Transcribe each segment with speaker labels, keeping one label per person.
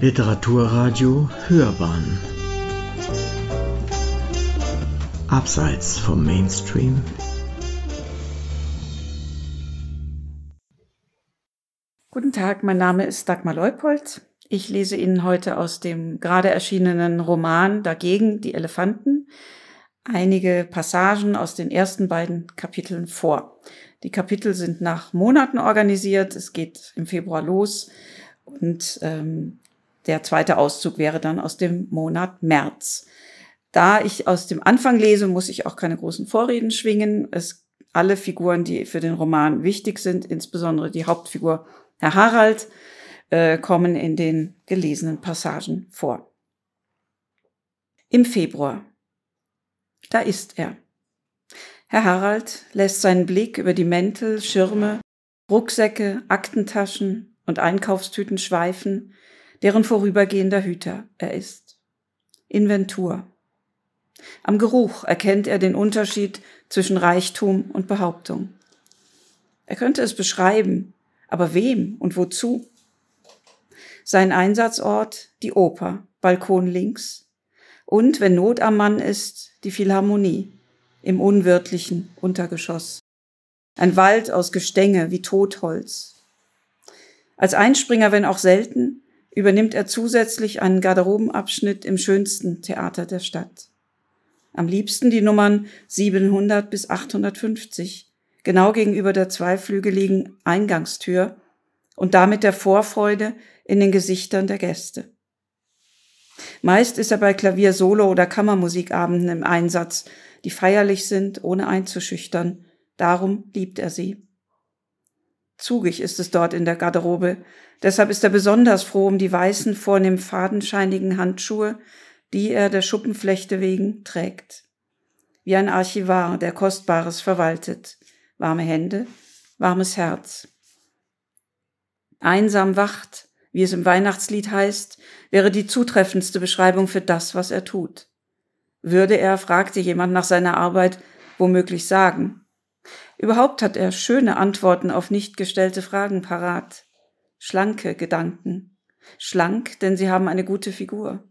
Speaker 1: Literaturradio Hörbahn Abseits vom Mainstream
Speaker 2: Guten Tag, mein Name ist Dagmar Leupold. Ich lese Ihnen heute aus dem gerade erschienenen Roman Dagegen die Elefanten einige Passagen aus den ersten beiden Kapiteln vor. Die Kapitel sind nach Monaten organisiert. Es geht im Februar los und ähm, der zweite Auszug wäre dann aus dem Monat März. Da ich aus dem Anfang lese, muss ich auch keine großen Vorreden schwingen. Es alle Figuren, die für den Roman wichtig sind, insbesondere die Hauptfigur Herr Harald, äh, kommen in den gelesenen Passagen vor. Im Februar. Da ist er. Herr Harald lässt seinen Blick über die Mäntel, Schirme, Rucksäcke, Aktentaschen und Einkaufstüten schweifen, deren vorübergehender Hüter er ist. Inventur. Am Geruch erkennt er den Unterschied zwischen Reichtum und Behauptung. Er könnte es beschreiben, aber wem und wozu? Sein Einsatzort die Oper, Balkon links, und, wenn Not am Mann ist, die Philharmonie im unwirtlichen Untergeschoss. Ein Wald aus Gestänge wie Totholz. Als Einspringer, wenn auch selten, übernimmt er zusätzlich einen Garderobenabschnitt im schönsten Theater der Stadt. Am liebsten die Nummern 700 bis 850, genau gegenüber der zweiflügeligen Eingangstür und damit der Vorfreude in den Gesichtern der Gäste. Meist ist er bei Klavier, Solo oder Kammermusikabenden im Einsatz, die feierlich sind, ohne einzuschüchtern. Darum liebt er sie. Zugig ist es dort in der Garderobe. Deshalb ist er besonders froh um die weißen, vornehm fadenscheinigen Handschuhe, die er der Schuppenflechte wegen trägt. Wie ein Archivar, der Kostbares verwaltet. Warme Hände, warmes Herz. Einsam wacht, wie es im Weihnachtslied heißt, wäre die zutreffendste Beschreibung für das, was er tut. Würde er, fragte jemand nach seiner Arbeit, womöglich sagen. Überhaupt hat er schöne Antworten auf nicht gestellte Fragen parat. Schlanke Gedanken. Schlank, denn sie haben eine gute Figur.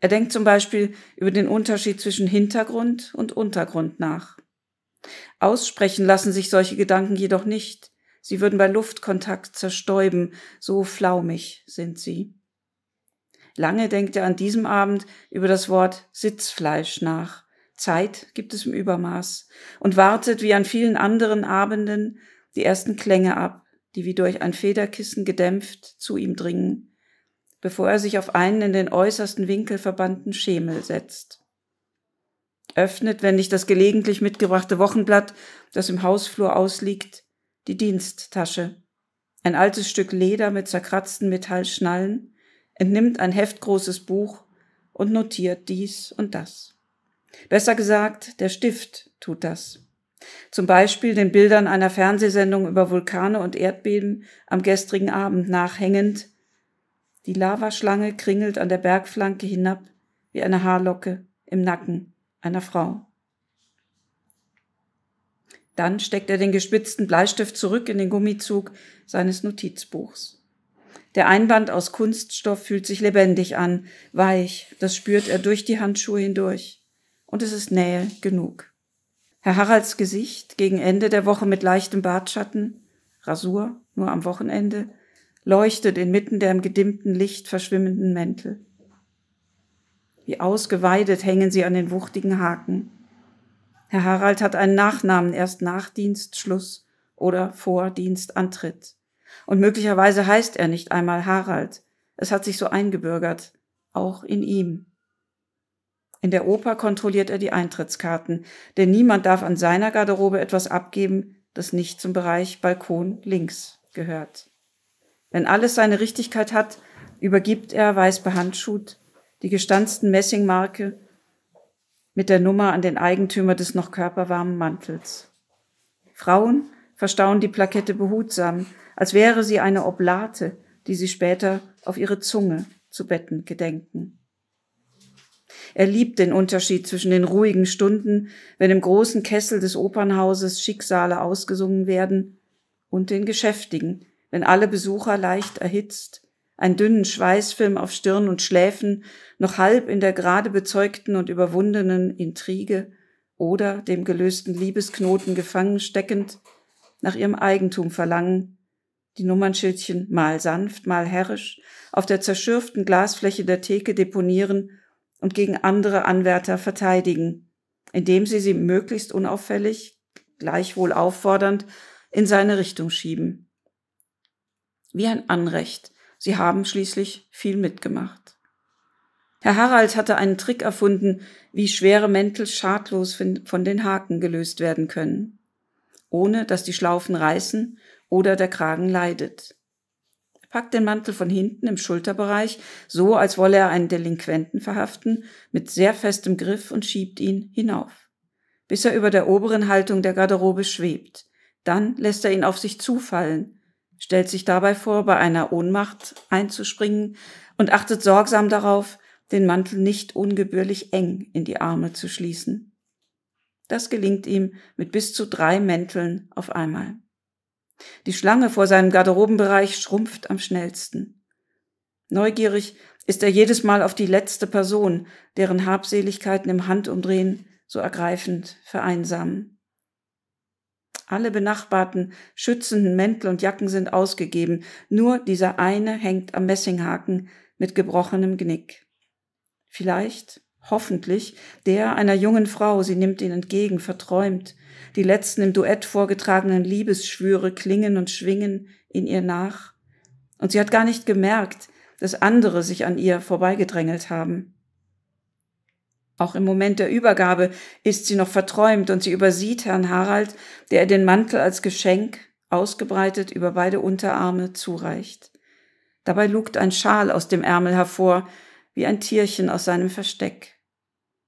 Speaker 2: Er denkt zum Beispiel über den Unterschied zwischen Hintergrund und Untergrund nach. Aussprechen lassen sich solche Gedanken jedoch nicht. Sie würden bei Luftkontakt zerstäuben, so flaumig sind sie. Lange denkt er an diesem Abend über das Wort Sitzfleisch nach. Zeit gibt es im Übermaß und wartet wie an vielen anderen Abenden die ersten Klänge ab, die wie durch ein Federkissen gedämpft zu ihm dringen, bevor er sich auf einen in den äußersten Winkel verbannten Schemel setzt. Öffnet, wenn nicht das gelegentlich mitgebrachte Wochenblatt, das im Hausflur ausliegt, die Diensttasche. Ein altes Stück Leder mit zerkratzten Metallschnallen, entnimmt ein heftgroßes Buch und notiert dies und das. Besser gesagt, der Stift tut das. Zum Beispiel den Bildern einer Fernsehsendung über Vulkane und Erdbeben am gestrigen Abend nachhängend. Die Lavaschlange kringelt an der Bergflanke hinab wie eine Haarlocke im Nacken einer Frau. Dann steckt er den gespitzten Bleistift zurück in den Gummizug seines Notizbuchs. Der Einband aus Kunststoff fühlt sich lebendig an, weich, das spürt er durch die Handschuhe hindurch. Und es ist Nähe genug. Herr Haralds Gesicht gegen Ende der Woche mit leichtem Bartschatten, Rasur nur am Wochenende, leuchtet inmitten der im gedimmten Licht verschwimmenden Mäntel. Wie ausgeweidet hängen sie an den wuchtigen Haken. Herr Harald hat einen Nachnamen erst nach Dienstschluss oder vor Dienstantritt. Und möglicherweise heißt er nicht einmal Harald. Es hat sich so eingebürgert, auch in ihm. In der Oper kontrolliert er die Eintrittskarten, denn niemand darf an seiner Garderobe etwas abgeben, das nicht zum Bereich Balkon links gehört. Wenn alles seine Richtigkeit hat, übergibt er, weiß behandschuht, die gestanzten Messingmarke mit der Nummer an den Eigentümer des noch körperwarmen Mantels. Frauen verstauen die Plakette behutsam, als wäre sie eine Oblate, die sie später auf ihre Zunge zu betten gedenken. Er liebt den Unterschied zwischen den ruhigen Stunden, wenn im großen Kessel des Opernhauses Schicksale ausgesungen werden, und den geschäftigen, wenn alle Besucher leicht erhitzt einen dünnen Schweißfilm auf Stirn und Schläfen, noch halb in der gerade bezeugten und überwundenen Intrige oder dem gelösten Liebesknoten gefangen steckend, nach ihrem Eigentum verlangen, die Nummernschildchen mal sanft, mal herrisch auf der zerschürften Glasfläche der Theke deponieren und gegen andere Anwärter verteidigen, indem sie sie möglichst unauffällig, gleichwohl auffordernd, in seine Richtung schieben. Wie ein Anrecht, sie haben schließlich viel mitgemacht. Herr Harald hatte einen Trick erfunden, wie schwere Mäntel schadlos von den Haken gelöst werden können, ohne dass die Schlaufen reißen oder der Kragen leidet. Packt den Mantel von hinten im Schulterbereich, so als wolle er einen Delinquenten verhaften, mit sehr festem Griff und schiebt ihn hinauf, bis er über der oberen Haltung der Garderobe schwebt. Dann lässt er ihn auf sich zufallen, stellt sich dabei vor, bei einer Ohnmacht einzuspringen und achtet sorgsam darauf, den Mantel nicht ungebührlich eng in die Arme zu schließen. Das gelingt ihm mit bis zu drei Mänteln auf einmal. Die Schlange vor seinem Garderobenbereich schrumpft am schnellsten. Neugierig ist er jedes Mal auf die letzte Person, deren Habseligkeiten im Handumdrehen so ergreifend vereinsamen. Alle benachbarten, schützenden Mäntel und Jacken sind ausgegeben, nur dieser eine hängt am Messinghaken mit gebrochenem Genick. Vielleicht, hoffentlich, der einer jungen Frau, sie nimmt ihn entgegen, verträumt, die letzten im Duett vorgetragenen Liebesschwüre klingen und schwingen in ihr nach. Und sie hat gar nicht gemerkt, dass andere sich an ihr vorbeigedrängelt haben. Auch im Moment der Übergabe ist sie noch verträumt und sie übersieht Herrn Harald, der ihr den Mantel als Geschenk, ausgebreitet über beide Unterarme, zureicht. Dabei lugt ein Schal aus dem Ärmel hervor, wie ein Tierchen aus seinem Versteck.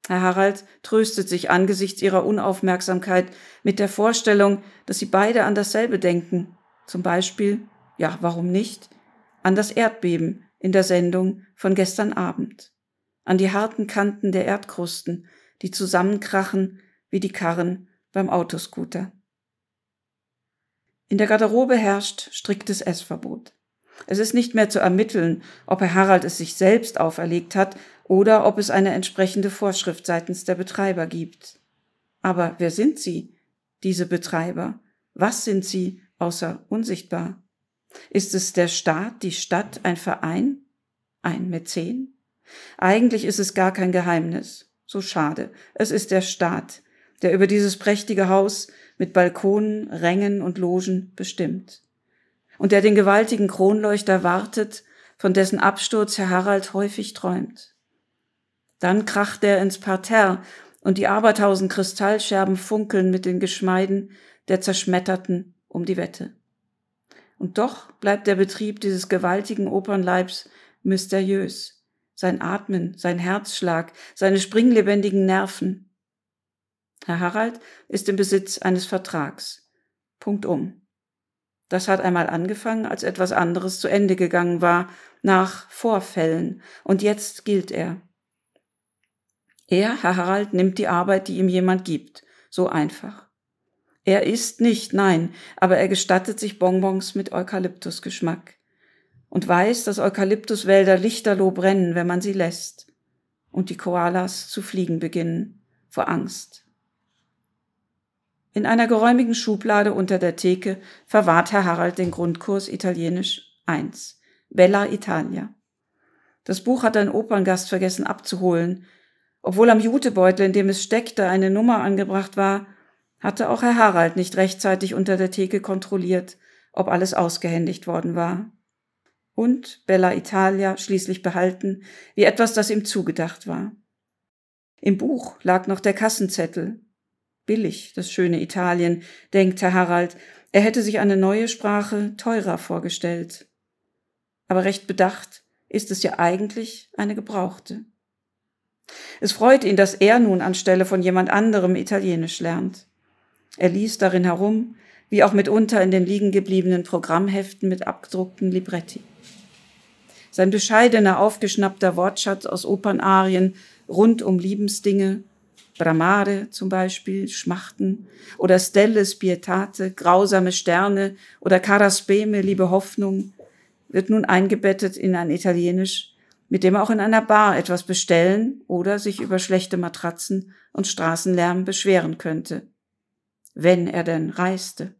Speaker 2: Herr Harald tröstet sich angesichts ihrer Unaufmerksamkeit mit der Vorstellung, dass sie beide an dasselbe denken. Zum Beispiel, ja, warum nicht, an das Erdbeben in der Sendung von gestern Abend, an die harten Kanten der Erdkrusten, die zusammenkrachen wie die Karren beim Autoscooter. In der Garderobe herrscht striktes Essverbot. Es ist nicht mehr zu ermitteln, ob Herr Harald es sich selbst auferlegt hat oder ob es eine entsprechende Vorschrift seitens der Betreiber gibt. Aber wer sind sie, diese Betreiber? Was sind sie außer unsichtbar? Ist es der Staat, die Stadt, ein Verein, ein Mäzen? Eigentlich ist es gar kein Geheimnis. So schade. Es ist der Staat, der über dieses prächtige Haus mit Balkonen, Rängen und Logen bestimmt. Und der den gewaltigen Kronleuchter wartet, von dessen Absturz Herr Harald häufig träumt. Dann kracht er ins Parterre und die abertausend Kristallscherben funkeln mit den Geschmeiden der Zerschmetterten um die Wette. Und doch bleibt der Betrieb dieses gewaltigen Opernleibs mysteriös. Sein Atmen, sein Herzschlag, seine springlebendigen Nerven. Herr Harald ist im Besitz eines Vertrags. Punkt um. Das hat einmal angefangen, als etwas anderes zu Ende gegangen war, nach Vorfällen, und jetzt gilt er. Er, Herr Harald, nimmt die Arbeit, die ihm jemand gibt. So einfach. Er isst nicht, nein, aber er gestattet sich Bonbons mit Eukalyptusgeschmack und weiß, dass Eukalyptuswälder lichterloh brennen, wenn man sie lässt und die Koalas zu fliegen beginnen vor Angst. In einer geräumigen Schublade unter der Theke verwahrt Herr Harald den Grundkurs Italienisch 1, Bella Italia. Das Buch hat ein Operngast vergessen abzuholen, obwohl am Jutebeutel, in dem es steckte, eine Nummer angebracht war, hatte auch Herr Harald nicht rechtzeitig unter der Theke kontrolliert, ob alles ausgehändigt worden war. Und Bella Italia schließlich behalten, wie etwas, das ihm zugedacht war. Im Buch lag noch der Kassenzettel. Billig, das schöne Italien, denkt Herr Harald, er hätte sich eine neue Sprache teurer vorgestellt. Aber recht bedacht ist es ja eigentlich eine gebrauchte. Es freut ihn, dass er nun anstelle von jemand anderem Italienisch lernt. Er liest darin herum, wie auch mitunter in den liegen gebliebenen Programmheften mit abgedruckten Libretti. Sein bescheidener, aufgeschnappter Wortschatz aus Opernarien rund um Liebensdinge, Bramare zum Beispiel, Schmachten, oder Stelle Spietate, grausame Sterne, oder Caraspeme, liebe Hoffnung, wird nun eingebettet in ein Italienisch, mit dem auch in einer Bar etwas bestellen oder sich über schlechte Matratzen und Straßenlärm beschweren könnte. Wenn er denn reiste.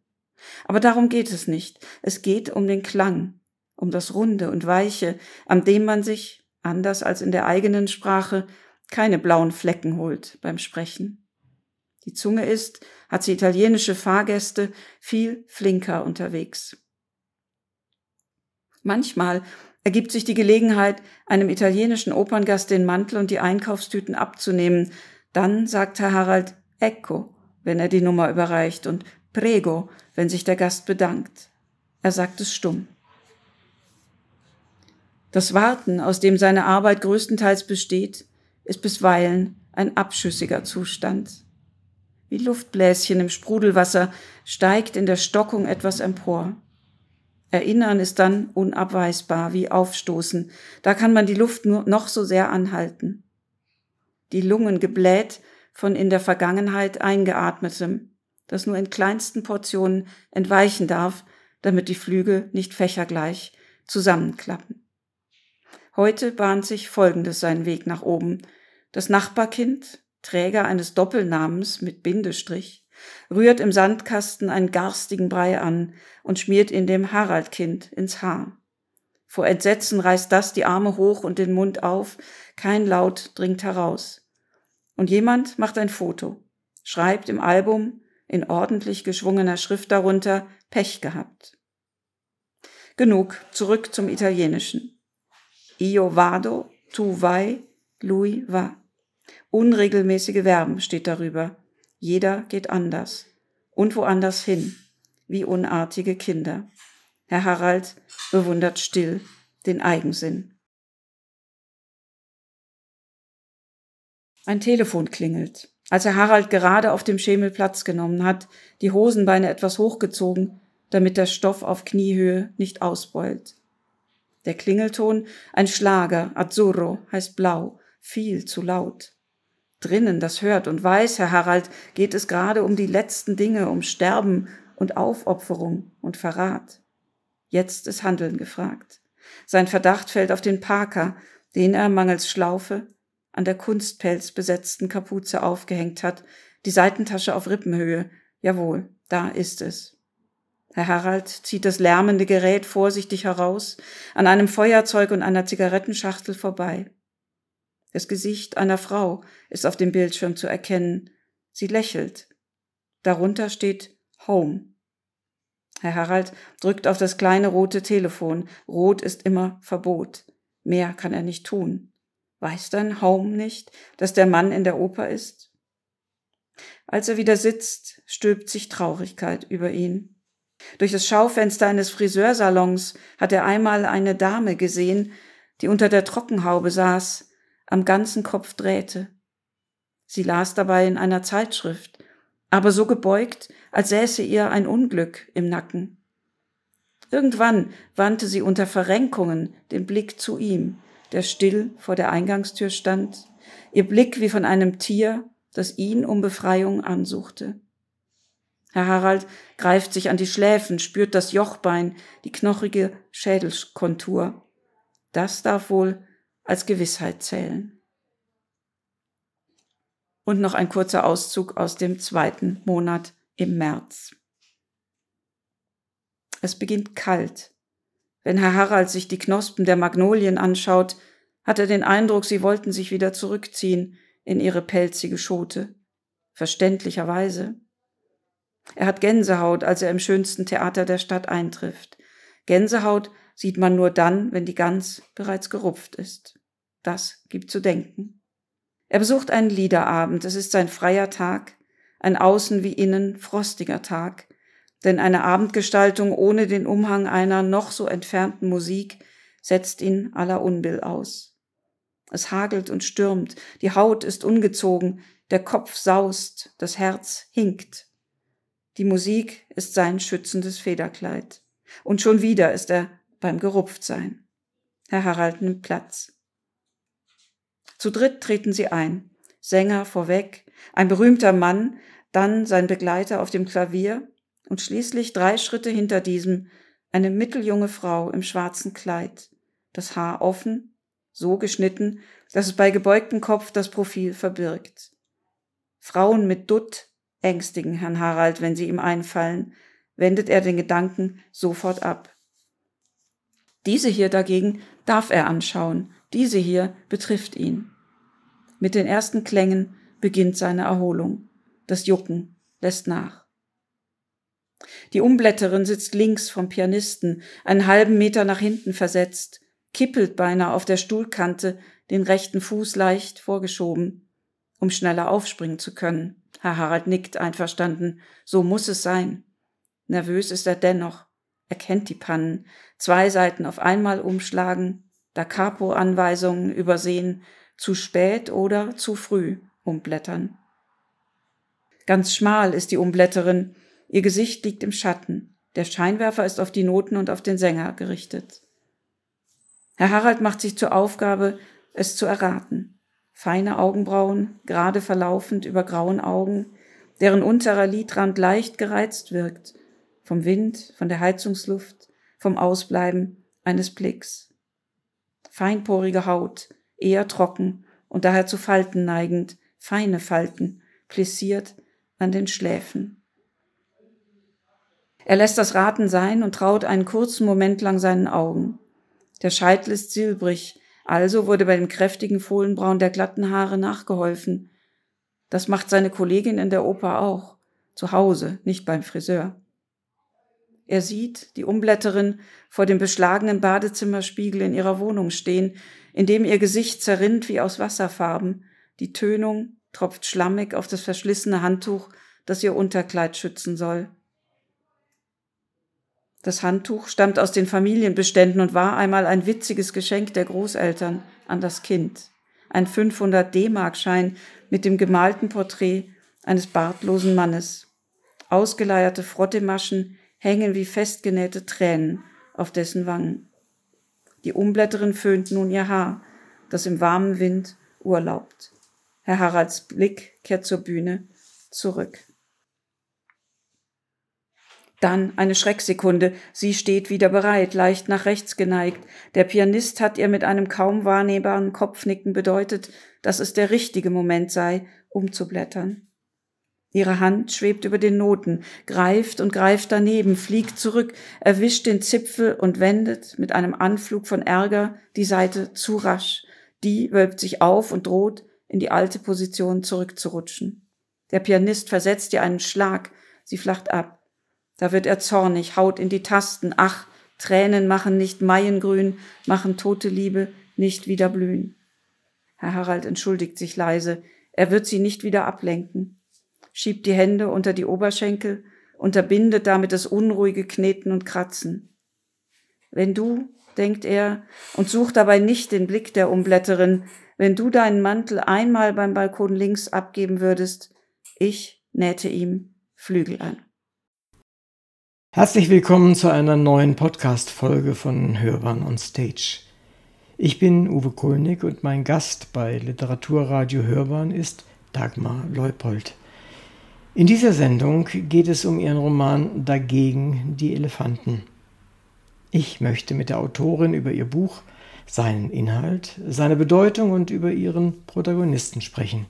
Speaker 2: Aber darum geht es nicht. Es geht um den Klang, um das Runde und Weiche, an dem man sich, anders als in der eigenen Sprache, keine blauen Flecken holt beim Sprechen. Die Zunge ist, hat sie italienische Fahrgäste, viel flinker unterwegs. Manchmal ergibt sich die Gelegenheit, einem italienischen Operngast den Mantel und die Einkaufstüten abzunehmen. Dann sagt Herr Harald Ecco, wenn er die Nummer überreicht, und Prego, wenn sich der Gast bedankt. Er sagt es stumm. Das Warten, aus dem seine Arbeit größtenteils besteht, ist bisweilen ein abschüssiger Zustand. Wie Luftbläschen im Sprudelwasser steigt in der Stockung etwas empor. Erinnern ist dann unabweisbar wie Aufstoßen. Da kann man die Luft nur noch so sehr anhalten. Die Lungen gebläht von in der Vergangenheit eingeatmetem, das nur in kleinsten Portionen entweichen darf, damit die Flügel nicht fächergleich zusammenklappen. Heute bahnt sich Folgendes seinen Weg nach oben. Das Nachbarkind, Träger eines Doppelnamens mit Bindestrich, rührt im Sandkasten einen garstigen Brei an und schmiert ihn dem Haraldkind ins Haar. Vor Entsetzen reißt das die Arme hoch und den Mund auf, kein Laut dringt heraus. Und jemand macht ein Foto, schreibt im Album in ordentlich geschwungener Schrift darunter Pech gehabt. Genug, zurück zum Italienischen. Io vado, tu vai, lui va. Unregelmäßige Verben steht darüber. Jeder geht anders und woanders hin, wie unartige Kinder. Herr Harald bewundert still den Eigensinn. Ein Telefon klingelt. Als Herr Harald gerade auf dem Schemel Platz genommen hat, die Hosenbeine etwas hochgezogen, damit der Stoff auf Kniehöhe nicht ausbeult. Der Klingelton, ein Schlager, Azzurro, heißt blau, viel zu laut drinnen das hört und weiß, Herr Harald, geht es gerade um die letzten Dinge, um Sterben und Aufopferung und Verrat. Jetzt ist Handeln gefragt. Sein Verdacht fällt auf den Parker, den er mangels Schlaufe an der Kunstpelz besetzten Kapuze aufgehängt hat, die Seitentasche auf Rippenhöhe. Jawohl, da ist es. Herr Harald zieht das lärmende Gerät vorsichtig heraus, an einem Feuerzeug und einer Zigarettenschachtel vorbei. Das Gesicht einer Frau ist auf dem Bildschirm zu erkennen. Sie lächelt. Darunter steht Home. Herr Harald drückt auf das kleine rote Telefon. Rot ist immer Verbot. Mehr kann er nicht tun. Weiß dann Home nicht, dass der Mann in der Oper ist? Als er wieder sitzt, stülpt sich Traurigkeit über ihn. Durch das Schaufenster eines Friseursalons hat er einmal eine Dame gesehen, die unter der Trockenhaube saß, am ganzen Kopf drehte. Sie las dabei in einer Zeitschrift, aber so gebeugt, als säße ihr ein Unglück im Nacken. Irgendwann wandte sie unter Verrenkungen den Blick zu ihm, der still vor der Eingangstür stand, ihr Blick wie von einem Tier, das ihn um Befreiung ansuchte. Herr Harald greift sich an die Schläfen, spürt das Jochbein, die knochige Schädelkontur. Das darf wohl als Gewissheit zählen. Und noch ein kurzer Auszug aus dem zweiten Monat im März. Es beginnt kalt. Wenn Herr Harald sich die Knospen der Magnolien anschaut, hat er den Eindruck, sie wollten sich wieder zurückziehen in ihre pelzige Schote. Verständlicherweise. Er hat Gänsehaut, als er im schönsten Theater der Stadt eintrifft. Gänsehaut sieht man nur dann, wenn die Gans bereits gerupft ist. Das gibt zu denken. Er besucht einen Liederabend. Es ist sein freier Tag, ein außen wie innen frostiger Tag. Denn eine Abendgestaltung ohne den Umhang einer noch so entfernten Musik setzt ihn aller Unbill aus. Es hagelt und stürmt, die Haut ist ungezogen, der Kopf saust, das Herz hinkt. Die Musik ist sein schützendes Federkleid. Und schon wieder ist er beim Gerupftsein. Herr Harald nimmt Platz. Zu dritt treten sie ein. Sänger vorweg, ein berühmter Mann, dann sein Begleiter auf dem Klavier und schließlich drei Schritte hinter diesem Eine mitteljunge Frau im schwarzen Kleid, das Haar offen, so geschnitten, dass es bei gebeugtem Kopf das Profil verbirgt. Frauen mit Dutt ängstigen Herrn Harald, wenn sie ihm einfallen, wendet er den Gedanken sofort ab. Diese hier dagegen darf er anschauen, diese hier betrifft ihn. Mit den ersten Klängen beginnt seine Erholung. Das Jucken lässt nach. Die Umblätterin sitzt links vom Pianisten, einen halben Meter nach hinten versetzt, kippelt beinahe auf der Stuhlkante, den rechten Fuß leicht vorgeschoben, um schneller aufspringen zu können. Herr Harald nickt einverstanden. So muss es sein. Nervös ist er dennoch. Er kennt die Pannen. Zwei Seiten auf einmal umschlagen, Da Capo-Anweisungen übersehen, zu spät oder zu früh umblättern. Ganz schmal ist die Umblätterin, ihr Gesicht liegt im Schatten, der Scheinwerfer ist auf die Noten und auf den Sänger gerichtet. Herr Harald macht sich zur Aufgabe, es zu erraten. Feine Augenbrauen, gerade verlaufend über grauen Augen, deren unterer Lidrand leicht gereizt wirkt, vom Wind, von der Heizungsluft, vom Ausbleiben eines Blicks. Feinporige Haut, eher trocken und daher zu Falten neigend, feine Falten, plissiert an den Schläfen. Er lässt das Raten sein und traut einen kurzen Moment lang seinen Augen. Der Scheitel ist silbrig, also wurde bei dem kräftigen Fohlenbraun der glatten Haare nachgeholfen. Das macht seine Kollegin in der Oper auch. Zu Hause, nicht beim Friseur. Er sieht die Umblätterin vor dem beschlagenen Badezimmerspiegel in ihrer Wohnung stehen, in dem ihr Gesicht zerrinnt wie aus Wasserfarben. Die Tönung tropft schlammig auf das verschlissene Handtuch, das ihr Unterkleid schützen soll. Das Handtuch stammt aus den Familienbeständen und war einmal ein witziges Geschenk der Großeltern an das Kind. Ein 500 D-Mark-Schein mit dem gemalten Porträt eines bartlosen Mannes. Ausgeleierte Frottemaschen hängen wie festgenähte Tränen auf dessen Wangen. Die Umblätterin föhnt nun ihr Haar, das im warmen Wind urlaubt. Herr Haralds Blick kehrt zur Bühne zurück. Dann eine Schrecksekunde. Sie steht wieder bereit, leicht nach rechts geneigt. Der Pianist hat ihr mit einem kaum wahrnehmbaren Kopfnicken bedeutet, dass es der richtige Moment sei, umzublättern. Ihre Hand schwebt über den Noten, greift und greift daneben, fliegt zurück, erwischt den Zipfel und wendet mit einem Anflug von Ärger die Seite zu rasch. Die wölbt sich auf und droht, in die alte Position zurückzurutschen. Der Pianist versetzt ihr einen Schlag, sie flacht ab. Da wird er zornig, haut in die Tasten. Ach, Tränen machen nicht Maiengrün, machen tote Liebe nicht wieder blühen. Herr Harald entschuldigt sich leise. Er wird sie nicht wieder ablenken schiebt die Hände unter die Oberschenkel, unterbindet damit das unruhige Kneten und Kratzen. Wenn du, denkt er, und sucht dabei nicht den Blick der Umblätterin, wenn du deinen Mantel einmal beim Balkon links abgeben würdest, ich nähte ihm Flügel an.
Speaker 1: Herzlich willkommen zu einer neuen Podcast-Folge von Hörbahn on Stage. Ich bin Uwe Kulnig und mein Gast bei Literaturradio Hörbahn ist Dagmar Leupold. In dieser Sendung geht es um ihren Roman Dagegen die Elefanten. Ich möchte mit der Autorin über ihr Buch, seinen Inhalt, seine Bedeutung und über ihren Protagonisten sprechen.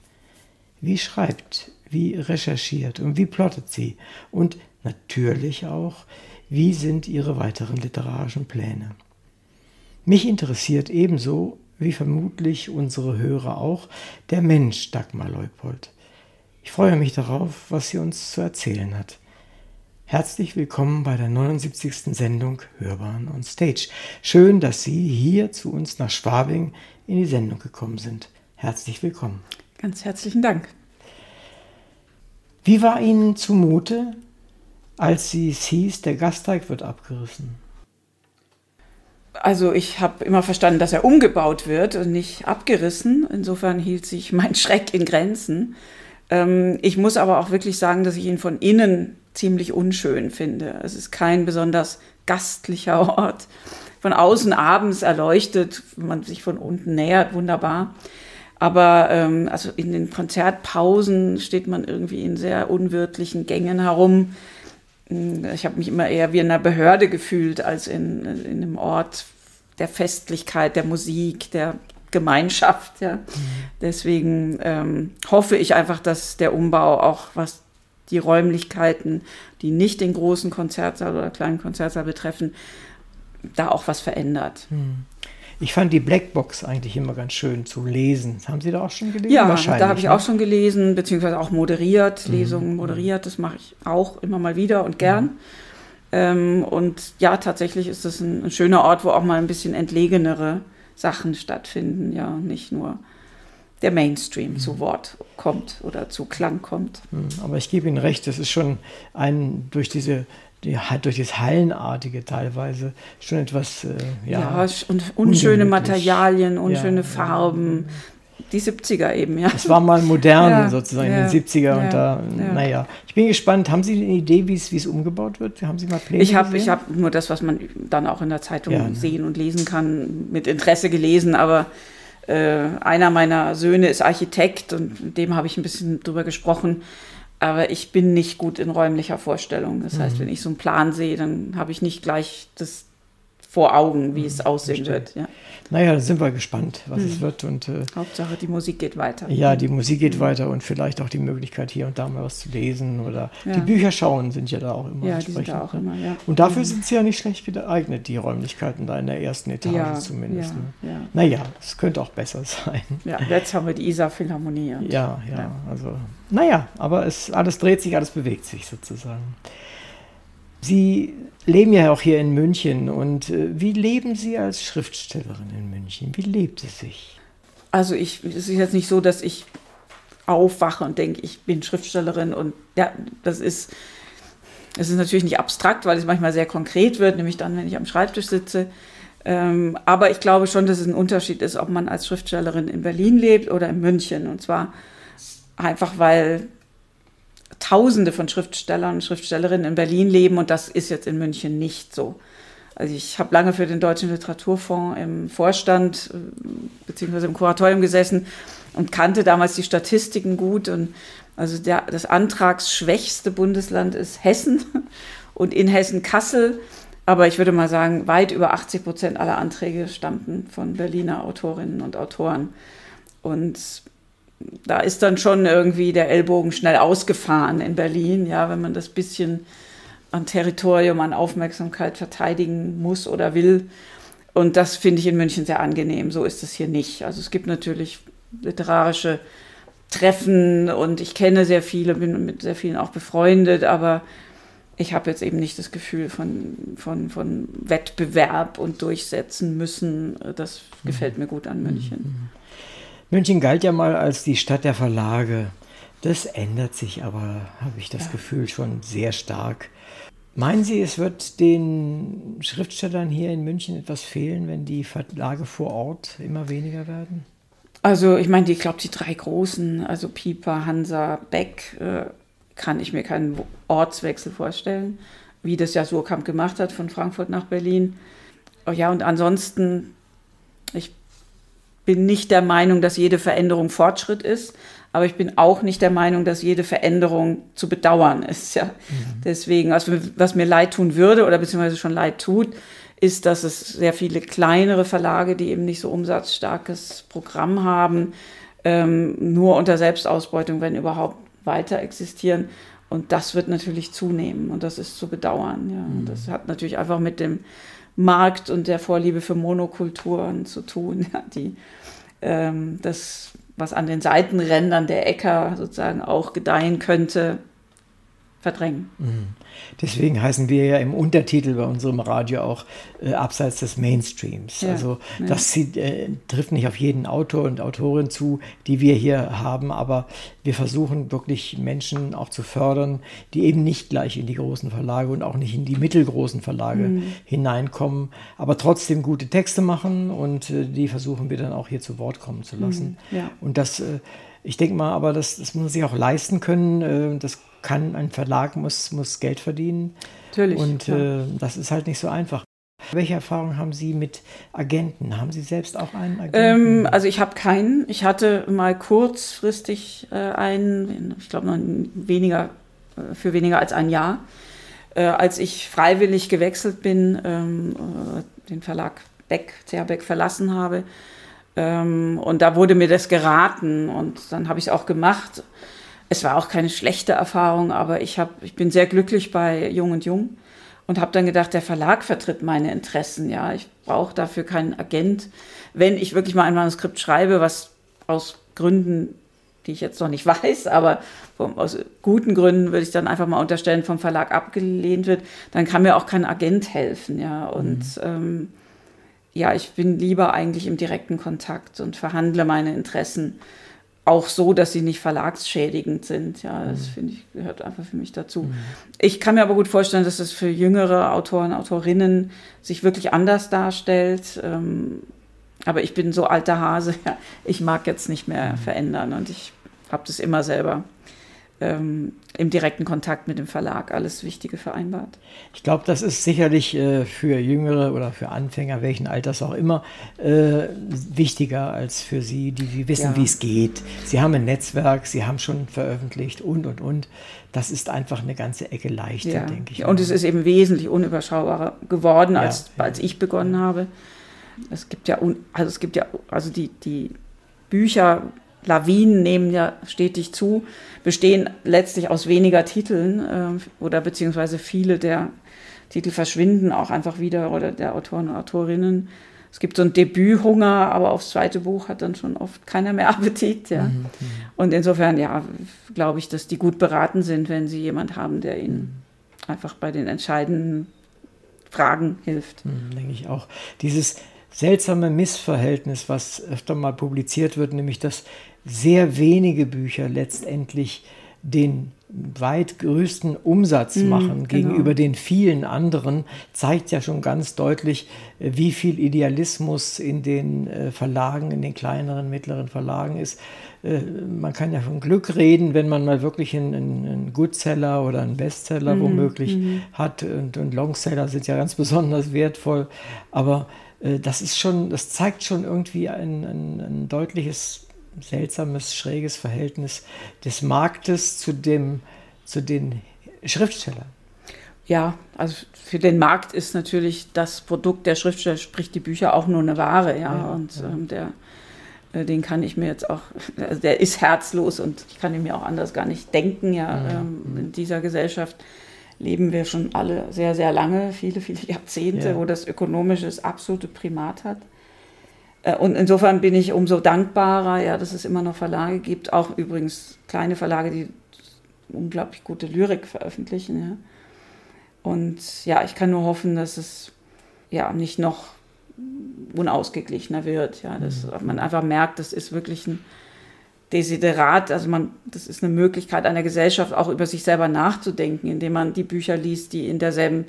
Speaker 1: Wie schreibt, wie recherchiert und wie plottet sie? Und natürlich auch, wie sind ihre weiteren literarischen Pläne? Mich interessiert ebenso, wie vermutlich unsere Hörer auch, der Mensch Dagmar Leupold. Ich freue mich darauf, was sie uns zu erzählen hat. Herzlich willkommen bei der 79. Sendung Hörbahn on Stage. Schön, dass Sie hier zu uns nach Schwabing in die Sendung gekommen sind. Herzlich willkommen.
Speaker 2: Ganz herzlichen Dank.
Speaker 1: Wie war Ihnen zumute, als Sie es hieß, der Gasteig wird abgerissen?
Speaker 2: Also ich habe immer verstanden, dass er umgebaut wird und nicht abgerissen. Insofern hielt sich mein Schreck in Grenzen. Ähm, ich muss aber auch wirklich sagen, dass ich ihn von innen ziemlich unschön finde. Es ist kein besonders gastlicher Ort. Von außen abends erleuchtet, wenn man sich von unten nähert, wunderbar. Aber ähm, also in den Konzertpausen steht man irgendwie in sehr unwirtlichen Gängen herum. hm, ich habe mich immer eher wie in einer Behörde gefühlt als in, in einem Ort der Festlichkeit, der Musik, der Gemeinschaft. Ja. Mhm. Deswegen ähm, hoffe ich einfach, dass der Umbau auch was die Räumlichkeiten, die nicht den großen Konzertsaal oder kleinen Konzertsaal betreffen, da auch was verändert. Mhm.
Speaker 1: Ich fand die Blackbox eigentlich immer ganz schön zu lesen. Haben Sie da auch schon gelesen?
Speaker 2: Ja, da habe ich ne? auch schon gelesen, beziehungsweise auch moderiert, mhm. Lesungen moderiert. Das mache ich auch immer mal wieder und gern. Mhm. Ähm, und ja, tatsächlich ist das ein, ein, schöner Ort, wo auch mal ein bisschen entlegenere Sachen stattfinden. Ja, nicht nur der Mainstream mhm. zu Wort kommt oder zu Klang kommt.
Speaker 1: Mhm. Aber ich gebe Ihnen recht, das ist schon ein durch diese die durch das Hallenartige teilweise schon etwas äh,
Speaker 2: ja, ja und unschöne Materialien, unschöne ja, Farben. Ja. Die 70er eben, ja.
Speaker 1: Es war mal modern sozusagen in den 70er und da, naja. Ich bin gespannt, haben Sie eine Idee, wie es, umgebaut wird? Haben Sie mal
Speaker 2: Pläne Ich habe hab nur das, was man dann auch in der Zeitung ne? sehen und lesen kann, mit Interesse gelesen, aber äh, einer meiner Söhne ist Architekt und mit dem habe ich ein bisschen drüber gesprochen aber ich bin nicht gut in räumlicher Vorstellung. Das mhm. heißt, wenn ich so einen Plan sehe, dann habe ich nicht gleich das vor Augen, wie mhm, es aussehen verstehe. wird. Ja.
Speaker 1: Naja, dann sind wir gespannt, was mhm. es wird. Und,
Speaker 2: äh, Hauptsache, die Musik geht weiter.
Speaker 1: Ja, die Musik geht mhm. weiter und vielleicht auch die Möglichkeit, hier und da mal was zu lesen oder ja. die Bücher schauen sind ja da auch immer.
Speaker 2: Ja, die sind da auch immer, ja.
Speaker 1: Und dafür mhm. sind sie ja nicht schlecht geeignet, die Räumlichkeiten da in der ersten Etage ja, zumindest. Ja, ne? Naja, es könnte auch besser sein.
Speaker 2: Ja, jetzt haben wir die Isar Philharmonie.
Speaker 1: Ja, ja, also, naja, aber es, alles dreht sich, alles bewegt sich sozusagen. Sie leben ja auch hier in München. Und äh, wie leben Sie als Schriftstellerin in München? Wie lebt es sich?
Speaker 2: Also ich, es ist jetzt nicht so, dass ich aufwache und denke, ich bin Schriftstellerin und ja, das ist, es ist natürlich nicht abstrakt, weil es manchmal sehr konkret wird, nämlich dann, wenn ich am Schreibtisch sitze. Ähm, aber ich glaube schon, dass es ein Unterschied ist, ob man als Schriftstellerin in Berlin lebt oder in München. Und zwar einfach, weil Tausende von Schriftstellern und Schriftstellerinnen in Berlin leben und das ist jetzt in München nicht so. Also ich habe lange für den Deutschen Literaturfonds im Vorstand äh, bzw. im Kuratorium gesessen und kannte damals die Statistiken gut. Und also der, das antragsschwächste Bundesland ist Hessen und in Hessen Kassel. Aber ich würde mal sagen, weit über 80 Prozent aller Anträge stammten von Berliner Autorinnen und Autoren. Und da ist dann schon irgendwie der Ellbogen schnell ausgefahren in Berlin, ja, wenn man das bisschen an Territorium, an Aufmerksamkeit verteidigen muss oder will. Und das finde ich in München sehr angenehm. So ist es hier nicht. Also es gibt natürlich literarische Treffen und ich kenne sehr viele, bin mit sehr vielen auch befreundet, aber ich habe jetzt eben nicht das Gefühl von, von, von Wettbewerb und durchsetzen müssen. Das gefällt mir gut an München.
Speaker 1: München galt ja mal als die Stadt der Verlage. Das ändert sich aber, habe ich das ja. Gefühl, schon sehr stark. Meinen Sie, es wird den Schriftstellern hier in München etwas fehlen, wenn die Verlage vor Ort immer weniger werden?
Speaker 2: Also ich meine, ich glaube, die drei großen, also Pieper, Hansa, Beck, äh, kann ich mir keinen Ortswechsel vorstellen, wie das ja Surkamp gemacht hat von Frankfurt nach Berlin. Oh ja, und ansonsten, ich bin nicht der Meinung, dass jede Veränderung Fortschritt ist, aber ich bin auch nicht der Meinung, dass jede Veränderung zu bedauern ist. Ja. Mhm. Deswegen, also was mir leid tun würde oder beziehungsweise schon leid tut, ist, dass es sehr viele kleinere Verlage, die eben nicht so umsatzstarkes Programm haben, ähm, nur unter Selbstausbeutung, wenn überhaupt, weiter existieren. Und das wird natürlich zunehmen und das ist zu bedauern. Ja. Mhm. Das hat natürlich einfach mit dem Markt und der Vorliebe für Monokulturen zu tun, ja, die ähm, das, was an den Seitenrändern der Äcker sozusagen auch gedeihen könnte, verdrängen. Mhm.
Speaker 1: Deswegen heißen wir ja im Untertitel bei unserem Radio auch äh, abseits des Mainstreams. Ja, also das ja. äh, trifft nicht auf jeden Autor und Autorin zu, die wir hier haben, aber wir versuchen wirklich Menschen auch zu fördern, die eben nicht gleich in die großen Verlage und auch nicht in die mittelgroßen Verlage mhm. hineinkommen, aber trotzdem gute Texte machen und äh, die versuchen wir dann auch hier zu Wort kommen zu lassen. Mhm. Ja. Und das äh, ich denke mal, aber das, das muss man sich auch leisten können. Äh, das kann ein Verlag, muss, muss Geld verdienen. Natürlich. Und äh, das ist halt nicht so einfach. Welche Erfahrungen haben Sie mit Agenten? Haben Sie selbst auch einen Agenten?
Speaker 2: Ähm, also ich habe keinen. Ich hatte mal kurzfristig äh, einen, ich glaube noch weniger, äh, für weniger als ein Jahr. Äh, als ich freiwillig gewechselt bin, ähm, äh, den Verlag Beck, Beck verlassen habe, ähm, und da wurde mir das geraten und dann habe ich es auch gemacht. Es war auch keine schlechte Erfahrung, aber ich, hab, ich bin sehr glücklich bei Jung und Jung und habe dann gedacht, der Verlag vertritt meine Interessen. Ja, ich brauche dafür keinen Agent. Wenn ich wirklich mal ein Manuskript schreibe, was aus Gründen, die ich jetzt noch nicht weiß, aber aus guten Gründen würde ich dann einfach mal unterstellen, vom Verlag abgelehnt wird, dann kann mir auch kein Agent helfen. Ja, und mhm. ähm, ja, ich bin lieber eigentlich im direkten Kontakt und verhandle meine Interessen auch so, dass sie nicht verlagsschädigend sind. Ja, das mhm. finde ich gehört einfach für mich dazu. Mhm. Ich kann mir aber gut vorstellen, dass es für jüngere Autoren, Autorinnen sich wirklich anders darstellt. Ähm, aber ich bin so alter Hase, ich mag jetzt nicht mehr mhm. verändern und ich habe das immer selber ähm, im direkten Kontakt mit dem Verlag alles Wichtige vereinbart.
Speaker 1: Ich glaube, das ist sicherlich äh, für Jüngere oder für Anfänger, welchen Alters auch immer, äh, wichtiger als für Sie, die, die wissen, ja. wie es geht. Sie haben ein Netzwerk, Sie haben schon veröffentlicht und, und, und. Das ist einfach eine ganze Ecke leichter, ja. denke ich.
Speaker 2: Und es ist eben wesentlich unüberschaubarer geworden, als, ja, als ich begonnen habe. Es gibt ja, also es gibt ja, also die, die Bücher Lawinen nehmen ja stetig zu, bestehen letztlich aus weniger Titeln äh, oder beziehungsweise viele der Titel verschwinden auch einfach wieder oder der Autoren und Autorinnen. Es gibt so einen Debüthunger, aber aufs zweite Buch hat dann schon oft keiner mehr Appetit. Ja. Mhm. Und insofern, ja, glaube ich, dass die gut beraten sind, wenn sie jemand haben, der ihnen mhm. einfach bei den entscheidenden Fragen hilft.
Speaker 1: Mhm, denke ich auch. Dieses seltsame Missverhältnis, was öfter mal publiziert wird, nämlich dass sehr wenige Bücher letztendlich den weit größten Umsatz mhm, machen mm, gegenüber den vielen anderen, zeigt ja schon ganz deutlich, äh, wie viel Idealismus in den äh, Verlagen, in den kleineren, mittleren Verlagen ist. Äh, man kann ja von Glück reden, wenn man mal wirklich einen, einen Goodseller oder einen Bestseller mm, womöglich mm. hat. Und, und Longseller sind ja ganz besonders wertvoll. Aber das ist schon, das zeigt schon irgendwie ein, ein, ein deutliches seltsames, schräges Verhältnis des Marktes zu, dem, zu den Schriftstellern.
Speaker 2: Ja, also für den Markt ist natürlich das Produkt der Schriftsteller, sprich die Bücher, auch nur eine Ware, ja. ja und ja. Ähm, der, äh, den kann ich mir jetzt auch, also der ist herzlos und ich kann ihn mir auch anders gar nicht denken, ja. Mhm. Ähm, in dieser Gesellschaft leben wir schon alle sehr, sehr lange, viele, viele Jahrzehnte, ja. wo das Ökonomische das absolute Primat hat. Äh, und insofern bin ich umso dankbarer, ja, dass es immer noch Verlage gibt, auch übrigens kleine Verlage, die unglaublich gute Lyrik veröffentlichen. Ja. Und ja, ich kann nur hoffen, dass es ja nicht noch unausgeglichener wird. Ja, dass mhm. man einfach merkt, das ist wirklich ein Desiderat, also man, das ist eine Möglichkeit einer Gesellschaft auch über sich selber nachzudenken, indem man die Bücher liest, die in derselben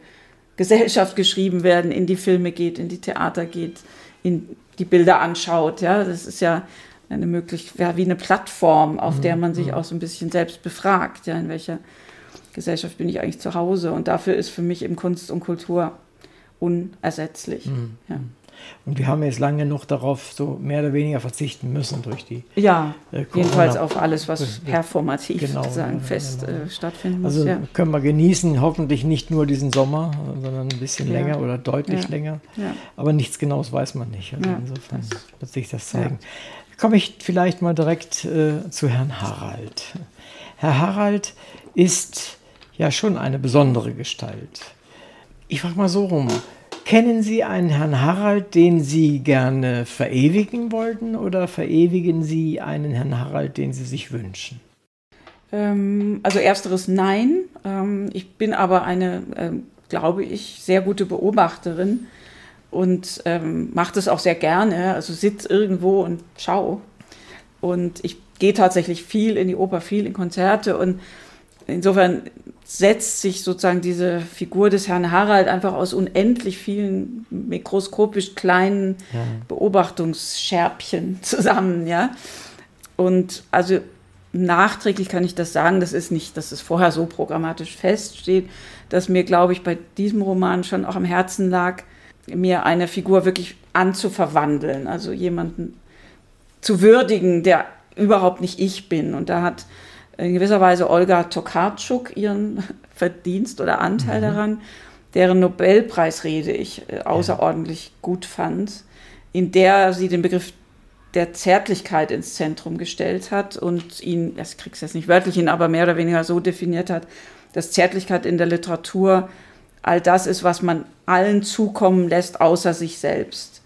Speaker 2: Gesellschaft geschrieben werden, in die Filme geht, in die Theater geht, in die Bilder anschaut. Ja, das ist ja eine Möglichkeit, ja, wie eine Plattform, auf mhm. der man sich mhm. auch so ein bisschen selbst befragt. Ja, in welcher Gesellschaft bin ich eigentlich zu Hause? Und dafür ist für mich eben Kunst und Kultur unersetzlich. Mhm. Ja.
Speaker 1: Und wir haben jetzt lange noch darauf so mehr oder weniger verzichten müssen durch die.
Speaker 2: Ja, äh, jedenfalls auf alles, was performativ genau, sozusagen fest genau. äh, stattfinden
Speaker 1: muss. Also ja. können wir genießen, hoffentlich nicht nur diesen Sommer, sondern ein bisschen ja. länger oder deutlich ja. länger. Aber nichts Genaues weiß man nicht. Also insofern wird sich das zeigen. Komme ich vielleicht mal direkt äh, zu Herrn Harald. Herr Harald ist ja schon eine besondere Gestalt. Ich frage mal so rum. Kennen Sie einen Herrn Harald, den Sie gerne verewigen wollten, oder verewigen Sie einen Herrn Harald, den Sie sich wünschen?
Speaker 2: Ähm, also ersteres nein. Ähm, ich bin aber eine, ähm, glaube ich, sehr gute Beobachterin und ähm, mache das auch sehr gerne. Also sitze irgendwo und schau. Und ich gehe tatsächlich viel in die Oper, viel in Konzerte und insofern setzt sich sozusagen diese Figur des Herrn Harald einfach aus unendlich vielen mikroskopisch kleinen ja. Beobachtungsscherbchen zusammen, ja. Und also nachträglich kann ich das sagen, das ist nicht, dass es vorher so programmatisch feststeht, dass mir, glaube ich, bei diesem Roman schon auch am Herzen lag, mir eine Figur wirklich anzuverwandeln, also jemanden zu würdigen, der überhaupt nicht ich bin. Und da hat in gewisser Weise Olga Tokarczuk ihren Verdienst oder Anteil mhm. daran, deren Nobelpreisrede ich äh, außerordentlich gut fand, in der sie den Begriff der Zärtlichkeit ins Zentrum gestellt hat und ihn, das kriegst du jetzt nicht wörtlich hin, aber mehr oder weniger so definiert hat, dass Zärtlichkeit in der Literatur all das ist, was man allen zukommen lässt, außer sich selbst.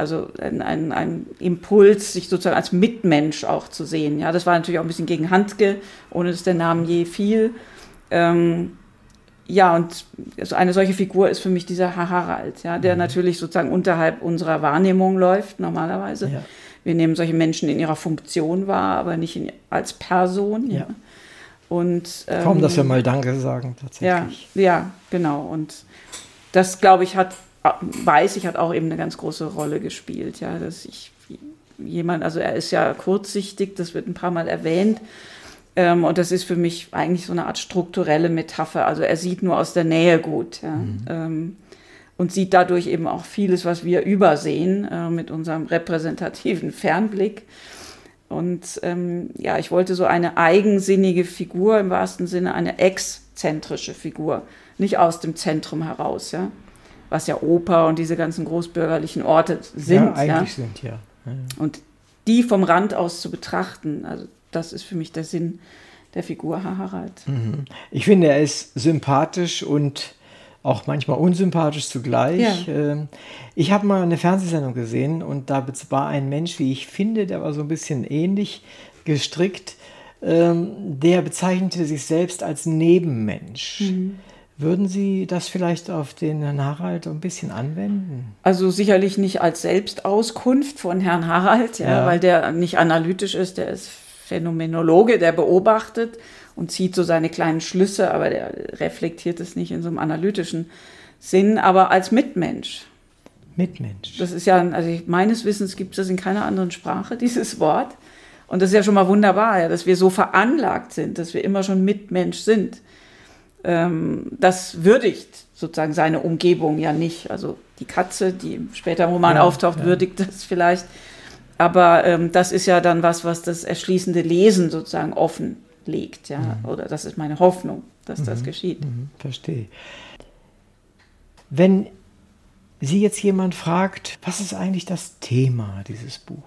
Speaker 2: Also ein, ein, ein Impuls, sich sozusagen als Mitmensch auch zu sehen. Ja, das war natürlich auch ein bisschen gegen Handke, ohne dass der Name je fiel. Ähm, ja, und also eine solche Figur ist für mich dieser Herr Harald, ja, der mhm. natürlich sozusagen unterhalb unserer Wahrnehmung läuft, normalerweise. Ja. Wir nehmen solche Menschen in ihrer Funktion wahr, aber nicht in, als Person. Ja. ja.
Speaker 1: Und, ähm, Kaum, dass wir mal Danke sagen,
Speaker 2: tatsächlich. Ja, ja genau. Und das, glaube ich, hat, weiß ich, hat auch eben eine ganz große Rolle gespielt. Ja, dass ich jemand, also er ist ja kurzsichtig, das wird ein paar Mal erwähnt. Ähm, und das ist für mich eigentlich so eine Art strukturelle Metapher. Also er sieht nur aus der Nähe gut. Ja. Mhm. Ähm, und sieht dadurch eben auch vieles, was wir übersehen äh, mit unserem repräsentativen Fernblick. Und ähm, ja, ich wollte so eine eigensinnige Figur, im wahrsten Sinne eine exzentrische Figur, nicht aus dem Zentrum heraus, ja. Was ja Oper und diese ganzen großbürgerlichen Orte sind. Ja,
Speaker 1: eigentlich ja. sind, ja. ja.
Speaker 2: Und die vom Rand aus zu betrachten, also das ist für mich der Sinn der Figur Harald.
Speaker 1: Mhm. Ich finde, er ist sympathisch und auch manchmal unsympathisch zugleich. Ja. Ähm, ich habe mal eine Fernsehsendung gesehen und da war ein Mensch, wie ich finde, der war so ein bisschen ähnlich gestrickt. Ähm, der bezeichnete sich selbst als Nebenmensch. Mhm. Würden Sie das vielleicht auf den Herrn Harald ein bisschen anwenden?
Speaker 2: Also sicherlich nicht als Selbstauskunft von Herrn Harald, ja, ja. weil der nicht analytisch ist, der ist Phänomenologe, der beobachtet und zieht so seine kleinen Schlüsse, aber der reflektiert es nicht in so einem analytischen Sinn, aber als Mitmensch.
Speaker 1: Mitmensch.
Speaker 2: Das ist ja, also meines Wissens gibt es das in keiner anderen Sprache, dieses Wort. Und das ist ja schon mal wunderbar, ja, dass wir so veranlagt sind, dass wir immer schon Mitmensch sind. Ähm, das würdigt sozusagen seine Umgebung ja nicht. Also die Katze, die später im Roman ja, auftaucht, ja. würdigt das vielleicht. Aber ähm, das ist ja dann was, was das erschließende Lesen sozusagen offen liegt. Ja? Mhm. Oder das ist meine Hoffnung, dass mhm. das geschieht. Mhm.
Speaker 1: Verstehe. Wenn Sie jetzt jemand fragt, was ist eigentlich das Thema dieses Buchs?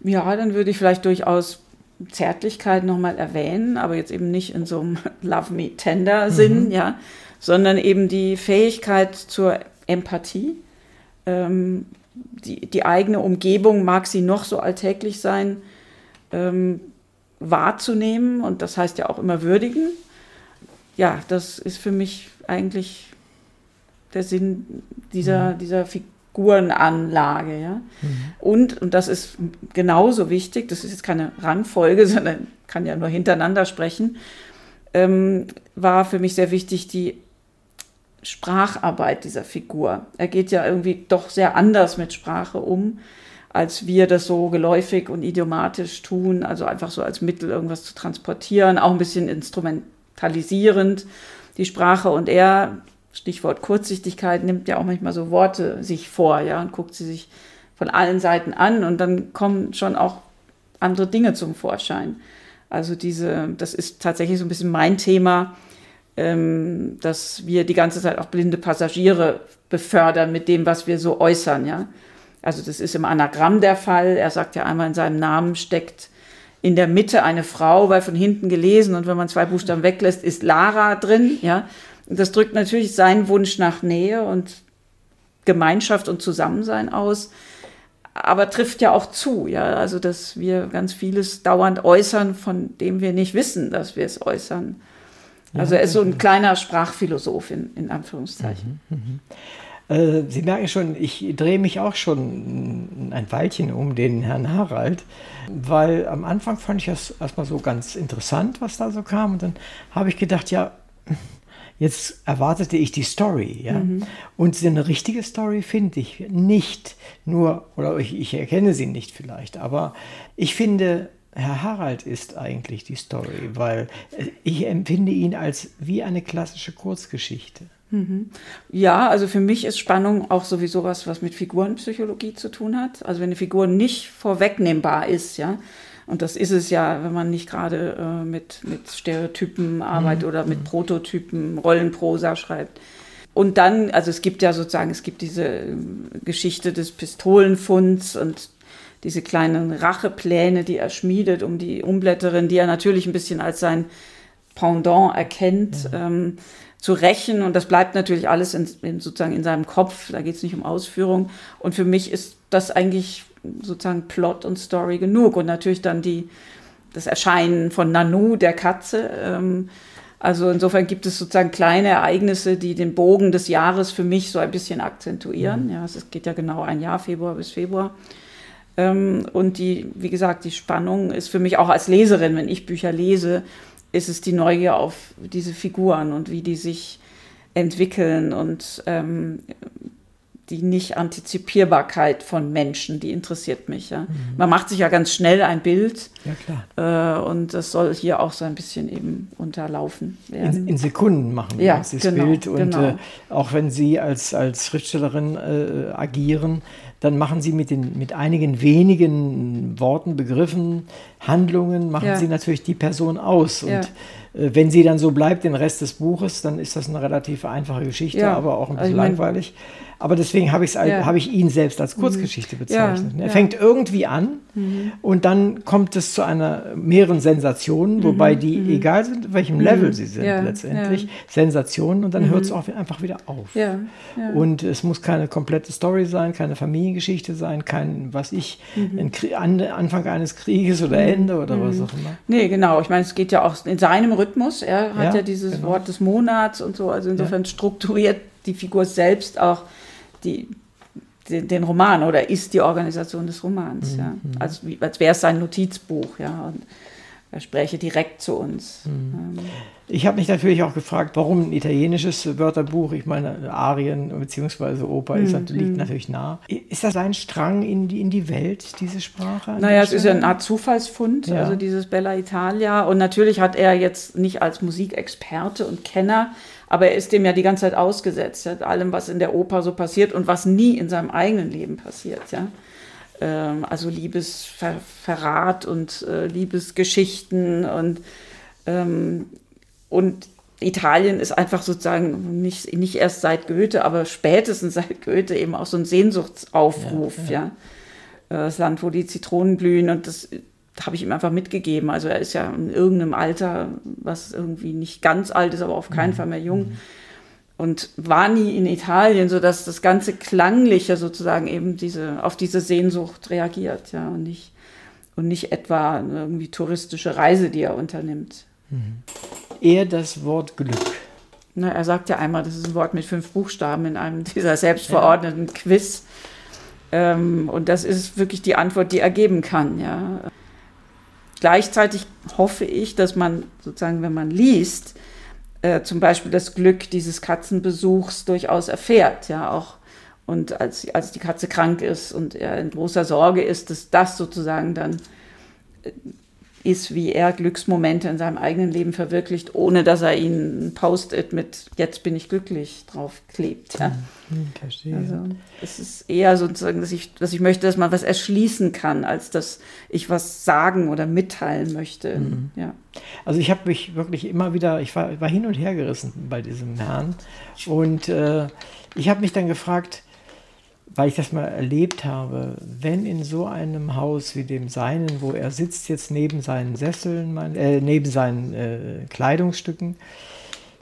Speaker 2: Ja, dann würde ich vielleicht durchaus Zärtlichkeit nochmal erwähnen, aber jetzt eben nicht in so einem Love Me Tender Sinn, mhm. ja, sondern eben die Fähigkeit zur Empathie. Ähm, die, die eigene Umgebung mag sie noch so alltäglich sein. Ähm, wahrzunehmen und das heißt ja auch immer würdigen. Ja, das ist für mich eigentlich der Sinn dieser, mhm. dieser Figurenanlage. Ja? Mhm. Und, und das ist genauso wichtig, das ist jetzt keine Rangfolge, sondern kann ja nur hintereinander sprechen, ähm, war für mich sehr wichtig die Spracharbeit dieser Figur. Er geht ja irgendwie doch sehr anders mit Sprache um als wir das so geläufig und idiomatisch tun, also einfach so als Mittel irgendwas zu transportieren, auch ein bisschen instrumentalisierend die Sprache und er, Stichwort Kurzsichtigkeit, nimmt ja auch manchmal so Worte sich vor, ja, und guckt sie sich von allen Seiten an und dann kommen schon auch andere Dinge zum Vorschein. Also diese, das ist tatsächlich so ein bisschen mein Thema, ähm, dass wir die ganze Zeit auch blinde Passagiere befördern mit dem, was wir so äußern, ja. Also das ist im Anagramm der Fall. Er sagt ja einmal in seinem Namen steckt in der Mitte eine Frau, weil von hinten gelesen und wenn man zwei Buchstaben weglässt, ist Lara drin. Ja, und das drückt natürlich seinen Wunsch nach Nähe und Gemeinschaft und Zusammensein aus, aber trifft ja auch zu. Ja, also dass wir ganz vieles dauernd äußern, von dem wir nicht wissen, dass wir es äußern. Also er ist so ein kleiner Sprachphilosoph in, in Anführungszeichen. Mhm, mh.
Speaker 1: Äh, Sie merken schon, ich drehe mich auch schon ein Weilchen um den Herrn Harald, weil am Anfang fand ich das erstmal so ganz interessant, was da so kam. Und dann habe ich gedacht, ja, jetzt erwartete ich die Story. Ja? Mhm. Und eine richtige Story finde ich nicht nur, oder ich, ich erkenne sie nicht vielleicht, aber ich finde, Herr Harald ist eigentlich die Story, weil ich empfinde ihn als wie eine klassische Kurzgeschichte.
Speaker 2: Mhm. Ja, also für mich ist Spannung auch sowieso was, was mit Figurenpsychologie zu tun hat. Also wenn eine Figur nicht vorwegnehmbar ist, ja, Und das ist es ja, wenn man nicht gerade äh, mit, mit Stereotypen arbeitet mhm. oder mit mhm. Prototypen, Rollenprosa schreibt. Und dann, also es gibt ja sozusagen, es gibt diese ähm, Geschichte des Pistolenfunds und diese kleinen Rachepläne, die er schmiedet, um die Umblätterin, die er natürlich ein bisschen als sein Pendant erkennt, ja. ähm, zu rächen. Und das bleibt natürlich alles in, in sozusagen in seinem Kopf. Da geht es nicht um Ausführung. Und für mich ist das eigentlich sozusagen Plot und Story genug. Und natürlich dann die, das Erscheinen von Nanu, der Katze. Ähm, also insofern gibt es sozusagen kleine Ereignisse, die den Bogen des Jahres für mich so ein bisschen akzentuieren. Mhm. Ja, es geht ja genau ein Jahr, Februar bis Februar. Ähm, und die, wie gesagt, die Spannung ist für mich auch als Leserin, wenn ich Bücher lese, ist es die Neugier auf diese Figuren und wie die sich entwickeln und ähm, die Nicht-Antizipierbarkeit von Menschen, die interessiert mich. Ja. Mhm. Man macht sich ja ganz schnell ein Bild. Ja, klar. Äh, und das soll hier auch so ein bisschen eben unterlaufen
Speaker 1: werden. In, in Sekunden machen wir ja, das genau, Bild. Und genau. äh, auch wenn Sie als, als Schriftstellerin äh, agieren, dann machen Sie mit, den, mit einigen wenigen Worten, Begriffen, Handlungen, machen ja. Sie natürlich die Person aus. Und äh, wenn sie dann so bleibt, den Rest des Buches, dann ist das eine relativ einfache Geschichte, aber auch ein bisschen also langweilig. Aber deswegen habe ja. hab ich ihn selbst als mhm. Kurzgeschichte bezeichnet. Ja, er ja. fängt irgendwie an mhm. und dann kommt es zu einer mehreren Sensationen, wobei mhm. die, mhm. egal sind, welchem Level mhm. sie sind letztendlich, Sensationen und dann mhm. hört es auch einfach wieder auf. Und es muss keine komplette Story sein, keine Familiengeschichte sein, kein, was ich, ein Anfang eines Krieges oder Ende oder was auch immer.
Speaker 2: Nee, genau. Ich meine, es geht ja auch in seinem Rhythmus. Er hat ja, dieses genau. Wort des Monats und so, also insofern strukturiert die Figur selbst auch die, den, den Roman oder ist die Organisation des Romans. Mhm. Ja. Als, als wäre es sein Notizbuch. Ja. Und er spräche direkt zu uns. Mhm.
Speaker 1: Ähm. Ich habe mich natürlich auch gefragt, warum ein italienisches Wörterbuch? Ich meine, Arien bzw. Oper mhm. ist, liegt natürlich nah. Ist das ein Strang in die, in die Welt, diese Sprache?
Speaker 2: Naja, es ist ja eine Art Zufallsfund, ja. also dieses Bella Italia. Und natürlich hat er jetzt nicht als Musikexperte und Kenner aber er ist dem ja die ganze Zeit ausgesetzt, ja, allem, was in der Oper so passiert und was nie in seinem eigenen Leben passiert. Ja. Ähm, also Liebesverrat und äh, Liebesgeschichten und, ähm, und Italien ist einfach sozusagen nicht, nicht erst seit Goethe, aber spätestens seit Goethe eben auch so ein Sehnsuchtsaufruf. Ja, ja. ja. Das Land, wo die Zitronen blühen und das habe ich ihm einfach mitgegeben. Also er ist ja in irgendeinem Alter, was irgendwie nicht ganz alt ist, aber auf keinen mhm. Fall mehr jung. Mhm. Und war nie in Italien, sodass das ganze Klangliche sozusagen eben diese, auf diese Sehnsucht reagiert, ja, und nicht, und nicht etwa eine irgendwie touristische Reise, die er unternimmt.
Speaker 1: Mhm. Eher das Wort Glück.
Speaker 2: Na, er sagt ja einmal, das ist ein Wort mit fünf Buchstaben in einem dieser selbstverordneten ja. Quiz. Ähm, und das ist wirklich die Antwort, die er geben kann, ja. Gleichzeitig hoffe ich, dass man sozusagen, wenn man liest, äh, zum Beispiel das Glück dieses Katzenbesuchs durchaus erfährt, ja auch. Und als, als die Katze krank ist und er in großer Sorge ist, dass das sozusagen dann äh, ist, wie er Glücksmomente in seinem eigenen Leben verwirklicht, ohne dass er ihnen ein Post-it mit Jetzt bin ich glücklich drauf klebt. Ja. Hm, verstehe. Also es ist eher sozusagen, dass ich, dass ich möchte, dass man was erschließen kann, als dass ich was sagen oder mitteilen möchte. Mhm. Ja.
Speaker 1: Also ich habe mich wirklich immer wieder, ich war, war hin und her gerissen bei diesem Herrn und äh, ich habe mich dann gefragt, weil ich das mal erlebt habe, wenn in so einem Haus wie dem seinen, wo er sitzt jetzt neben seinen Sesseln, äh, neben seinen äh, Kleidungsstücken,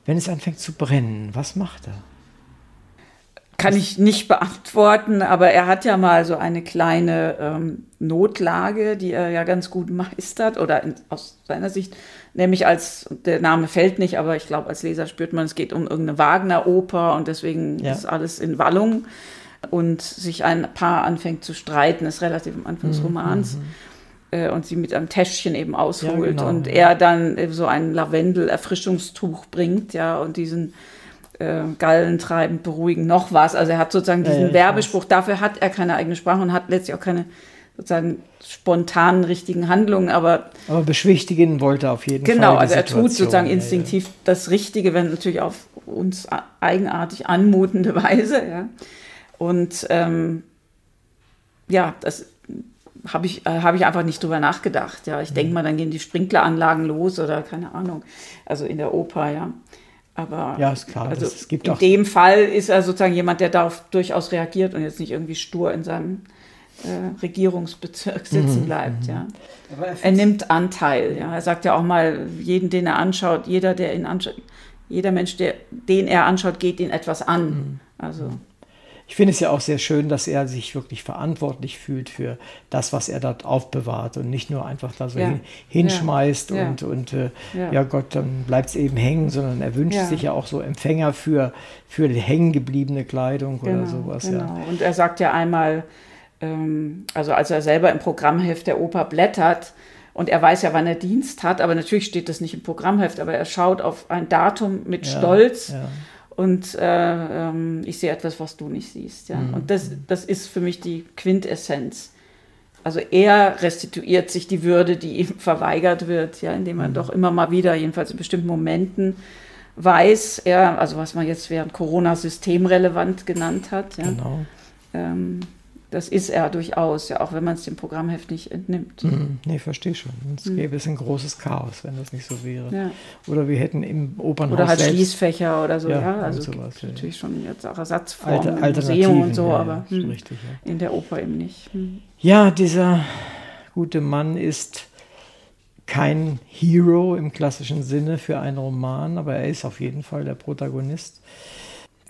Speaker 1: wenn es anfängt zu brennen, was macht er?
Speaker 2: Kann ich nicht beantworten, aber er hat ja mal so eine kleine ähm, Notlage, die er ja ganz gut meistert oder in, aus seiner Sicht, nämlich als, der Name fällt nicht, aber ich glaube, als Leser spürt man, es geht um irgendeine Wagner-Oper und deswegen ja. ist alles in Wallung und sich ein Paar anfängt zu streiten, ist relativ am Anfang des mhm, Romans. Mhm. Äh, und sie mit einem Täschchen eben ausholt ja, genau, und ja. er dann so ein Lavendel-Erfrischungstuch bringt, ja, und diesen äh, gallentreibend beruhigen noch was. Also er hat sozusagen diesen ja, Werbespruch, weiß. dafür hat er keine eigene Sprache und hat letztlich auch keine sozusagen spontanen richtigen Handlungen, aber
Speaker 1: aber beschwichtigen wollte auf jeden
Speaker 2: genau, Fall. Genau, also er tut sozusagen instinktiv das Richtige, wenn natürlich auf uns eigenartig anmutende Weise, ja. Und ähm, ja, das, habe ich, äh, hab ich einfach nicht drüber nachgedacht. Ja, ich denke mhm. mal, dann gehen die Sprinkleranlagen los oder keine Ahnung. Also in der Oper, ja. Aber
Speaker 1: ja, ist klar.
Speaker 2: Also es gibt in dem Fall ist er sozusagen jemand, der darauf durchaus reagiert und jetzt nicht irgendwie stur in seinem äh, Regierungsbezirk sitzen mhm. bleibt. Mhm. Ja. Er, er, nimmt Anteil. Ja. Er sagt ja auch mal, jeden, den er anschaut, jeder, der ihn anschaut, jeder Mensch, der, den er anschaut, geht ihn etwas an. Mhm. Also
Speaker 1: ich finde es ja auch sehr schön, dass er sich wirklich verantwortlich fühlt für das, was er dort aufbewahrt und nicht nur einfach da so ja. hin, hinschmeißt ja. und, und äh, ja. ja. Gott, dann bleibt es eben hängen, sondern er wünscht sich ja auch so Empfänger für, für hängen gebliebene Kleidung genau, oder sowas.
Speaker 2: Genau. Ja. Und er sagt ja einmal, ähm, also als er selber im Programmheft der Oper blättert, und er weiß ja, wann er Dienst hat, aber natürlich steht das nicht im Programmheft, aber er schaut auf ein Datum mit Stolz und äh, ähm, ich sehe etwas, was du nicht siehst. Ja? Mhm. Und das, das ist für mich die Quintessenz. Also er restituiert sich die Würde, die ihm verweigert wird, ja, indem er mhm. doch immer mal wieder, jedenfalls in bestimmten Momenten, weiß, er, also was man jetzt während Corona systemrelevant genannt hat, ja, genau. ähm, das ist er durchaus, ja, auch wenn man es dem Programmheft nicht entnimmt.
Speaker 1: Mhm. Nee, verstehe schon. Es mhm. gäbe es ein großes Chaos, wenn das nicht so wäre. Ja. Oder wir hätten im Opernhaus.
Speaker 2: Oder halt selbst, Schließfächer oder so, ja. ja also sowas, natürlich ja. schon jetzt auch Ersatzformen Alte, im Museum und so, aber hm, richtig, in der Oper eben nicht. Hm.
Speaker 1: Ja, dieser gute Mann ist kein Hero im klassischen Sinne für einen Roman, aber er ist auf jeden Fall der Protagonist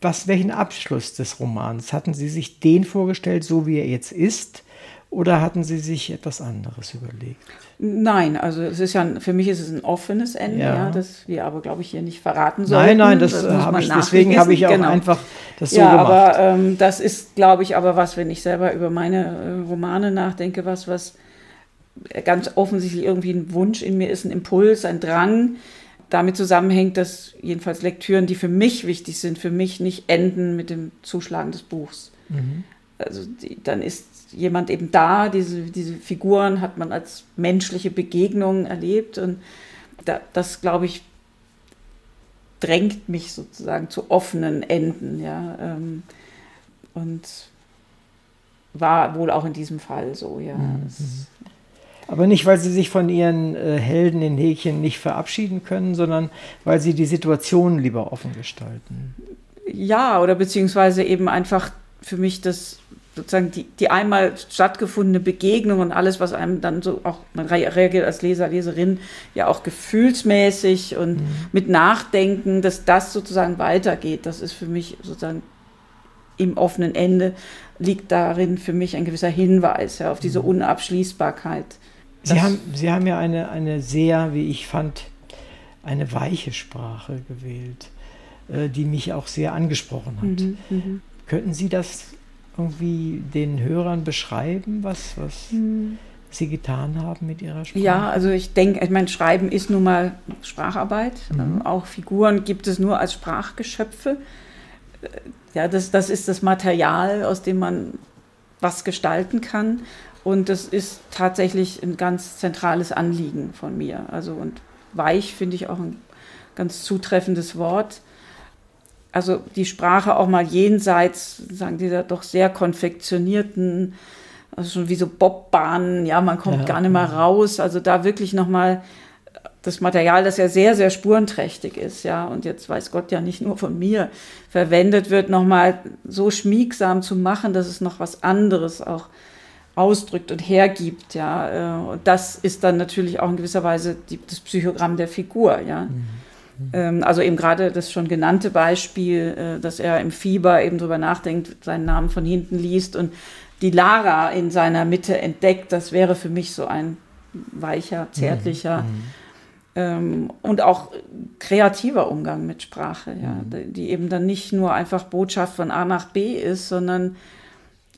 Speaker 1: was, welchen Abschluss des Romans? Hatten Sie sich den vorgestellt, so wie er jetzt ist? Oder hatten Sie sich etwas anderes überlegt?
Speaker 2: Nein, also es ist ja für mich ist es ein offenes Ende, ja. ja das wir aber glaube ich hier nicht verraten sollen.
Speaker 1: Nein, nein, das, das habe ich. Deswegen habe ich auch genau. einfach das so
Speaker 2: ja,
Speaker 1: gemacht.
Speaker 2: aber ähm, das ist, glaube ich, aber was, wenn ich selber über meine äh, Romane nachdenke, was was ganz offensichtlich irgendwie ein Wunsch in mir ist, ein Impuls, ein Drang, damit zusammenhängt, dass jedenfalls Lektüren, die für mich wichtig sind, für mich nicht enden mit dem Zuschlagen des Buchs. Mhm. Also die, dann ist jemand eben da, diese, diese Figuren hat man als menschliche Begegnungen erlebt und da, das, glaube ich, drängt mich sozusagen zu offenen Enden. Ja, ähm, und war wohl auch in diesem Fall so, ja. Mhm.
Speaker 1: Aber nicht, weil sie sich von ihren äh, Helden in Häkchen nicht verabschieden können, sondern weil sie die Situation lieber offen gestalten.
Speaker 2: Ja, oder beziehungsweise eben einfach für mich das sozusagen die, die einmal stattgefundene Begegnung und alles, was einem dann so auch, man reagiert als Leser, Leserin ja auch gefühlsmäßig und mhm. mit Nachdenken, dass das sozusagen weitergeht. Das ist für mich sozusagen im offenen Ende liegt darin für mich ein gewisser Hinweis ja, auf diese mhm. Unabschließbarkeit.
Speaker 1: Sie haben, Sie haben ja eine, eine sehr, wie ich fand, eine weiche Sprache gewählt, äh, die mich auch sehr angesprochen hat. Mhm, mh. Könnten Sie das irgendwie den Hörern beschreiben, was, was mhm. Sie getan haben mit Ihrer Sprache?
Speaker 2: Ja, also ich denke, ich meine, Schreiben ist nun mal Spracharbeit. Mhm. Ähm, auch Figuren gibt es nur als Sprachgeschöpfe. Äh, ja, das, das ist das Material, aus dem man was gestalten kann. Und das ist tatsächlich ein ganz zentrales Anliegen von mir. Also und weich finde ich auch ein ganz zutreffendes Wort. Also die Sprache auch mal jenseits, sagen dieser doch sehr konfektionierten, also schon wie so Bobbahnen, ja, man kommt ja, gar nicht mehr raus. Also da wirklich nochmal das Material, das ja sehr, sehr spurenträchtig ist, ja, und jetzt weiß Gott ja nicht nur von mir verwendet wird, nochmal so schmiegsam zu machen, dass es noch was anderes auch ausdrückt und hergibt, ja. Äh, und das ist dann natürlich auch in gewisser Weise die, das Psychogramm der Figur, ja. Mhm. Ähm, also eben gerade das schon genannte Beispiel, äh, dass er im Fieber eben drüber nachdenkt, seinen Namen von hinten liest und die Lara in seiner Mitte entdeckt, das wäre für mich so ein weicher, zärtlicher mhm. ähm, und auch kreativer Umgang mit Sprache, ja, mhm. die eben dann nicht nur einfach Botschaft von A nach B ist, sondern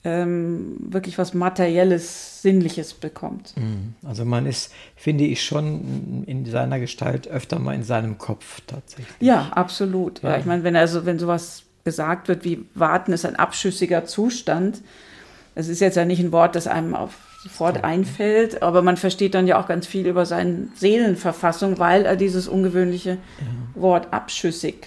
Speaker 2: ähm, wirklich was Materielles, Sinnliches bekommt.
Speaker 1: Mhm. Also man ist, finde ich, schon in seiner Gestalt öfter mal in seinem Kopf tatsächlich.
Speaker 2: Ja, absolut. Ja. ja ich meine, wenn also, wenn sowas gesagt wird wie warten ist ein abschüssiger Zustand, das ist jetzt ja nicht ein Wort, das einem auf sofort einfällt, aber man versteht dann ja auch ganz viel über seine Seelenverfassung, weil er dieses ungewöhnliche ja. Wort abschüssig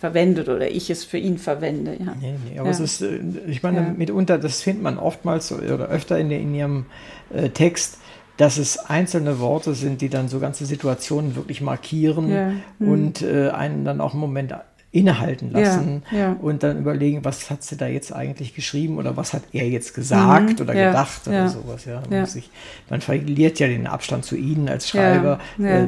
Speaker 2: verwendet oder ich es für ihn verwende. Ja.
Speaker 1: Nee, nee, aber ja. es ist, äh, ich meine, ja. mitunter, das findet man oftmals oder öfter in, in ihrem äh, Text, dass es einzelne Worte sind, die dann so ganze Situationen wirklich markieren ja. hm. und äh, einen dann auch einen Moment innehalten lassen ja, ja. und dann überlegen, was hat sie da jetzt eigentlich geschrieben oder was hat er jetzt gesagt mhm, oder ja, gedacht oder sowas. Ja. Man, sich, man, verliert ja den Abstand zu ihnen als Schreiber äh,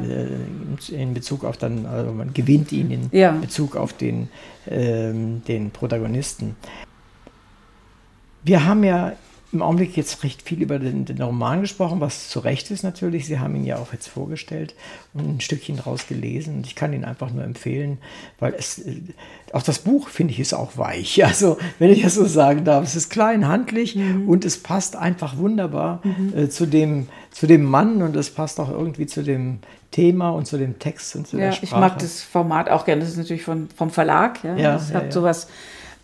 Speaker 1: in Bezug auf dann, also man gewinnt ihn in Bezug auf den, ähm, den Protagonisten. Wir haben ja im Augenblick jetzt recht viel über den, den, Roman gesprochen, was zu Recht ist natürlich. Sie haben ihn ja auch jetzt vorgestellt und ein Stückchen daraus gelesen. Und ich kann ihn einfach nur empfehlen, weil es, äh, auch das Buch, finde ich, ist auch weich. Also, wenn ich das so sagen darf, es ist klein, handlich mhm. und es passt einfach wunderbar mhm. äh, zu, dem, zu dem Mann und es passt auch irgendwie zu dem Thema und zu dem Text und zu
Speaker 2: ja,
Speaker 1: der Sprache.
Speaker 2: Ich mag das Format auch gerne. Das ist natürlich von, vom Verlag. Ja, ja es ja, hat ja. sowas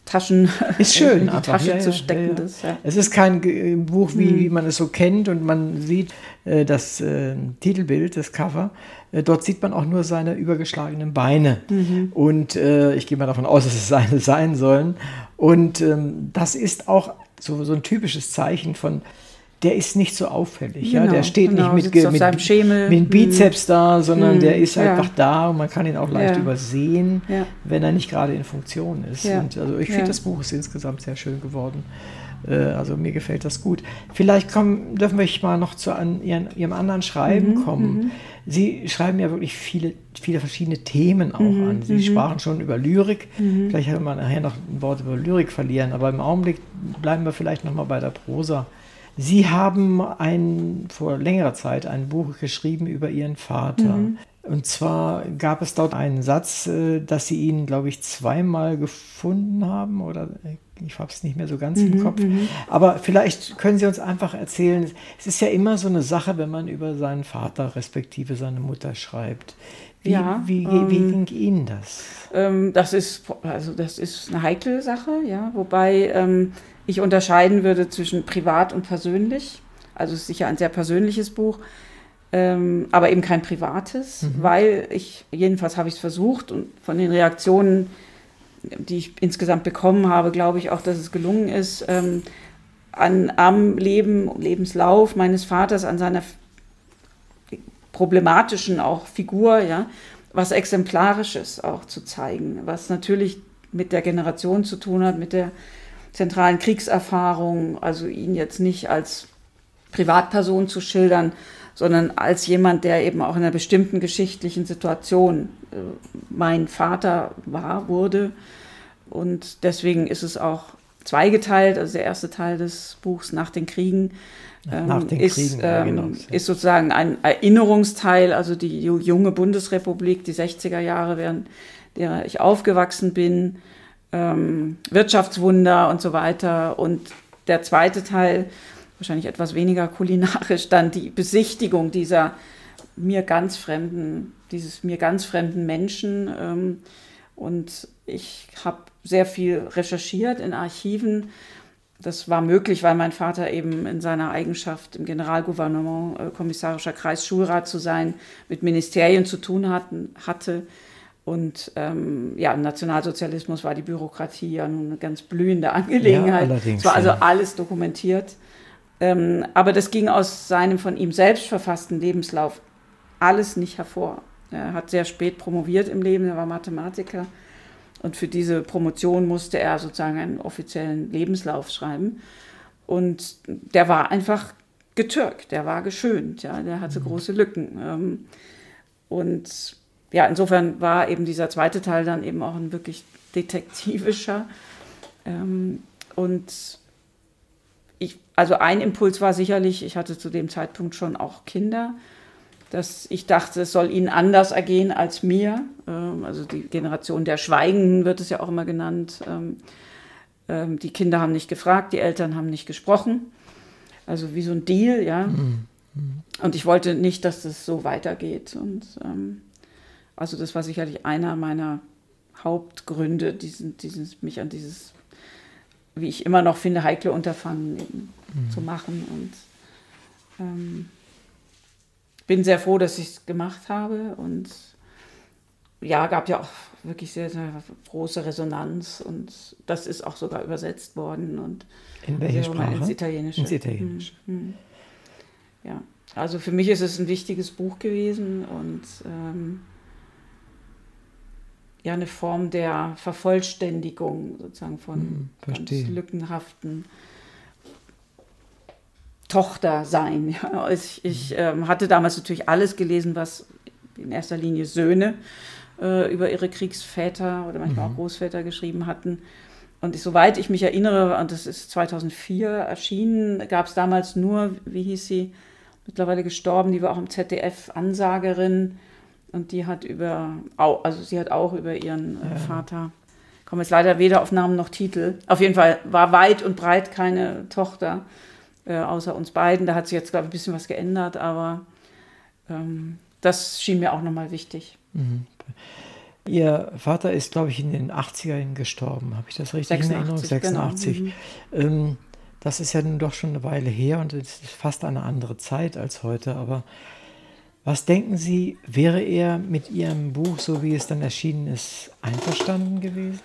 Speaker 2: Taschen
Speaker 1: ist schön,
Speaker 2: in die
Speaker 1: einfach.
Speaker 2: Tasche ja, zu stecken. Ja, ja.
Speaker 1: Es ist kein Buch, wie, hm. man es so kennt und man sieht äh, das äh, Titelbild, das Cover. Äh, dort sieht man auch nur seine übergeschlagenen Beine. Mhm. Und äh, ich gehe mal davon aus, dass es seine sein sollen. Und ähm, das ist auch so, so ein typisches Zeichen von der ist nicht so auffällig. Genau, ja? Der steht genau, nicht mit, mit,
Speaker 2: Schemel.
Speaker 1: mit Bizeps mm. da, sondern mm. der ist ja. einfach da und man kann ihn auch leicht ja. übersehen, ja. wenn er nicht gerade in Funktion ist. Also ich finde, das Buch ist insgesamt sehr schön geworden. Äh, also mir gefällt das gut. Vielleicht kommen, dürfen wir mal noch zu an ihren, Ihrem anderen Schreiben mhm, kommen. Mhm. Sie schreiben ja wirklich viele, viele verschiedene Themen auch mhm, an. Sie mhm. sprachen schon über Lyrik. Mhm. Vielleicht werden wir nachher noch ein Wort über Lyrik verlieren, aber im Augenblick bleiben wir vielleicht noch mal bei der Prosa. Sie haben ein, vor längerer Zeit ein Buch geschrieben über Ihren Vater. Mhm. Und zwar gab es dort einen Satz, äh, dass Sie ihn, glaube ich, zweimal gefunden haben oder ich habe es nicht mehr so ganz mhm, im Kopf. Mhm. Aber vielleicht können Sie uns einfach erzählen, es ist ja immer so eine Sache, wenn man über seinen Vater respektive seine Mutter schreibt. Wie, ja, wie, ähm, wie ging Ihnen das?
Speaker 2: Ähm, das, ist, also das ist eine heikle Sache, ja, wobei ähm, ich unterscheiden würde zwischen privat und persönlich. Also es ist sicher ein sehr persönliches Buch, ähm, aber eben kein privates, mhm. weil ich, jedenfalls habe ich es versucht und von den Reaktionen, die ich insgesamt bekommen habe, glaube ich auch, dass es gelungen ist, ähm, an, am Leben, Lebenslauf meines Vaters, an seiner problematischen auch Figur, ja, was Exemplarisches auch zu zeigen, was natürlich mit der Generation zu tun hat, mit der zentralen Kriegserfahrung, also ihn jetzt nicht als Privatperson zu schildern, sondern als jemand, der eben auch in einer bestimmten geschichtlichen Situation äh, mein Vater war, wurde. Und deswegen ist es auch zweigeteilt. Also der erste Teil des Buchs nach den Kriegen
Speaker 1: ähm,
Speaker 2: ist,
Speaker 1: Kriegen,
Speaker 2: genau. ähm, ist sozusagen ein Erinnerungsteil, also die junge Bundesrepublik, die 60er Jahre, während der ich aufgewachsen bin ähm, Wirtschaftswunder und so weiter. Und der zweite Teil, wahrscheinlich etwas weniger kulinarisch, dann die Besichtigung dieser mir ganz fremden, dieses mir ganz fremden Menschen. Ähm, und ich habe sehr viel recherchiert in Archiven. Das war möglich, weil mein Vater eben in seiner Eigenschaft im Generalgouvernement äh, kommissarischer Kreisschulrat zu sein, mit Ministerien zu tun hatten, hatte und ähm, ja, im Nationalsozialismus war die Bürokratie ja nun eine ganz blühende Angelegenheit. Ja, es war also alles dokumentiert. Ähm, aber das ging aus seinem von ihm selbst verfassten Lebenslauf alles nicht hervor. Er hat sehr spät promoviert im Leben, er war Mathematiker. Und für diese Promotion musste er sozusagen einen offiziellen Lebenslauf schreiben. Und der war einfach getürkt, der war geschönt, ja, der hatte mhm. große Lücken. Ähm, und ja, insofern war eben dieser zweite Teil dann eben auch ein wirklich detektivischer. Ähm, und ich, also ein Impuls war sicherlich, ich hatte zu dem Zeitpunkt schon auch Kinder, dass ich dachte, es soll ihnen anders ergehen als mir. Ähm, also die Generation der Schweigenden wird es ja auch immer genannt. Ähm, ähm, die Kinder haben nicht gefragt, die Eltern haben nicht gesprochen. Also wie so ein Deal, ja. Mhm. mhm. Und ich wollte nicht, dass das so weitergeht. Und ähm, also das war sicherlich einer meiner Hauptgründe, diesen, dieses, mich an dieses, wie ich immer noch finde, heikle Unterfangen mhm. zu machen. Und ähm, bin sehr froh, dass ich es gemacht habe und ja, gab ja auch wirklich sehr, sehr große Resonanz und das ist auch sogar übersetzt worden. Und
Speaker 1: in welche Sprache?
Speaker 2: Ins Italienische.
Speaker 1: Ins Italienische.
Speaker 2: Hm, hm. Ja, also für mich ist es ein wichtiges Buch gewesen und ähm, ja eine Form der Vervollständigung sozusagen von
Speaker 1: hm,
Speaker 2: ganz lückenhaften Tochter sein. Ja. Ich, ich ähm, hatte damals natürlich alles gelesen, was in erster Linie Söhne äh, über ihre Kriegsväter oder manchmal mhm. auch Großväter geschrieben hatten. Und ich, soweit ich mich erinnere, und das ist 2004 erschienen, gab es damals nur, wie hieß sie, mittlerweile gestorben, die war auch im ZDF Ansagerin und die hat über, also sie hat auch über ihren äh. Vater, komme jetzt leider weder auf Namen noch Titel. Auf jeden Fall war weit und breit keine Tochter, äh, außer uns beiden. Da hat sich jetzt, glaube ich, ein bisschen was geändert, aber ähm, das schien mir auch nochmal wichtig. Mhm.
Speaker 1: Ihr Vater ist, glaube ich, in den 80ern gestorben. Habe ich das richtig 86, in Erinnerung? 86. Genau. Mhm. Ähm, das ist ja nun doch schon eine Weile her und es ist fast eine andere Zeit als heute. Aber was denken Sie, wäre er mit Ihrem Buch, so wie es dann erschienen ist, einverstanden gewesen?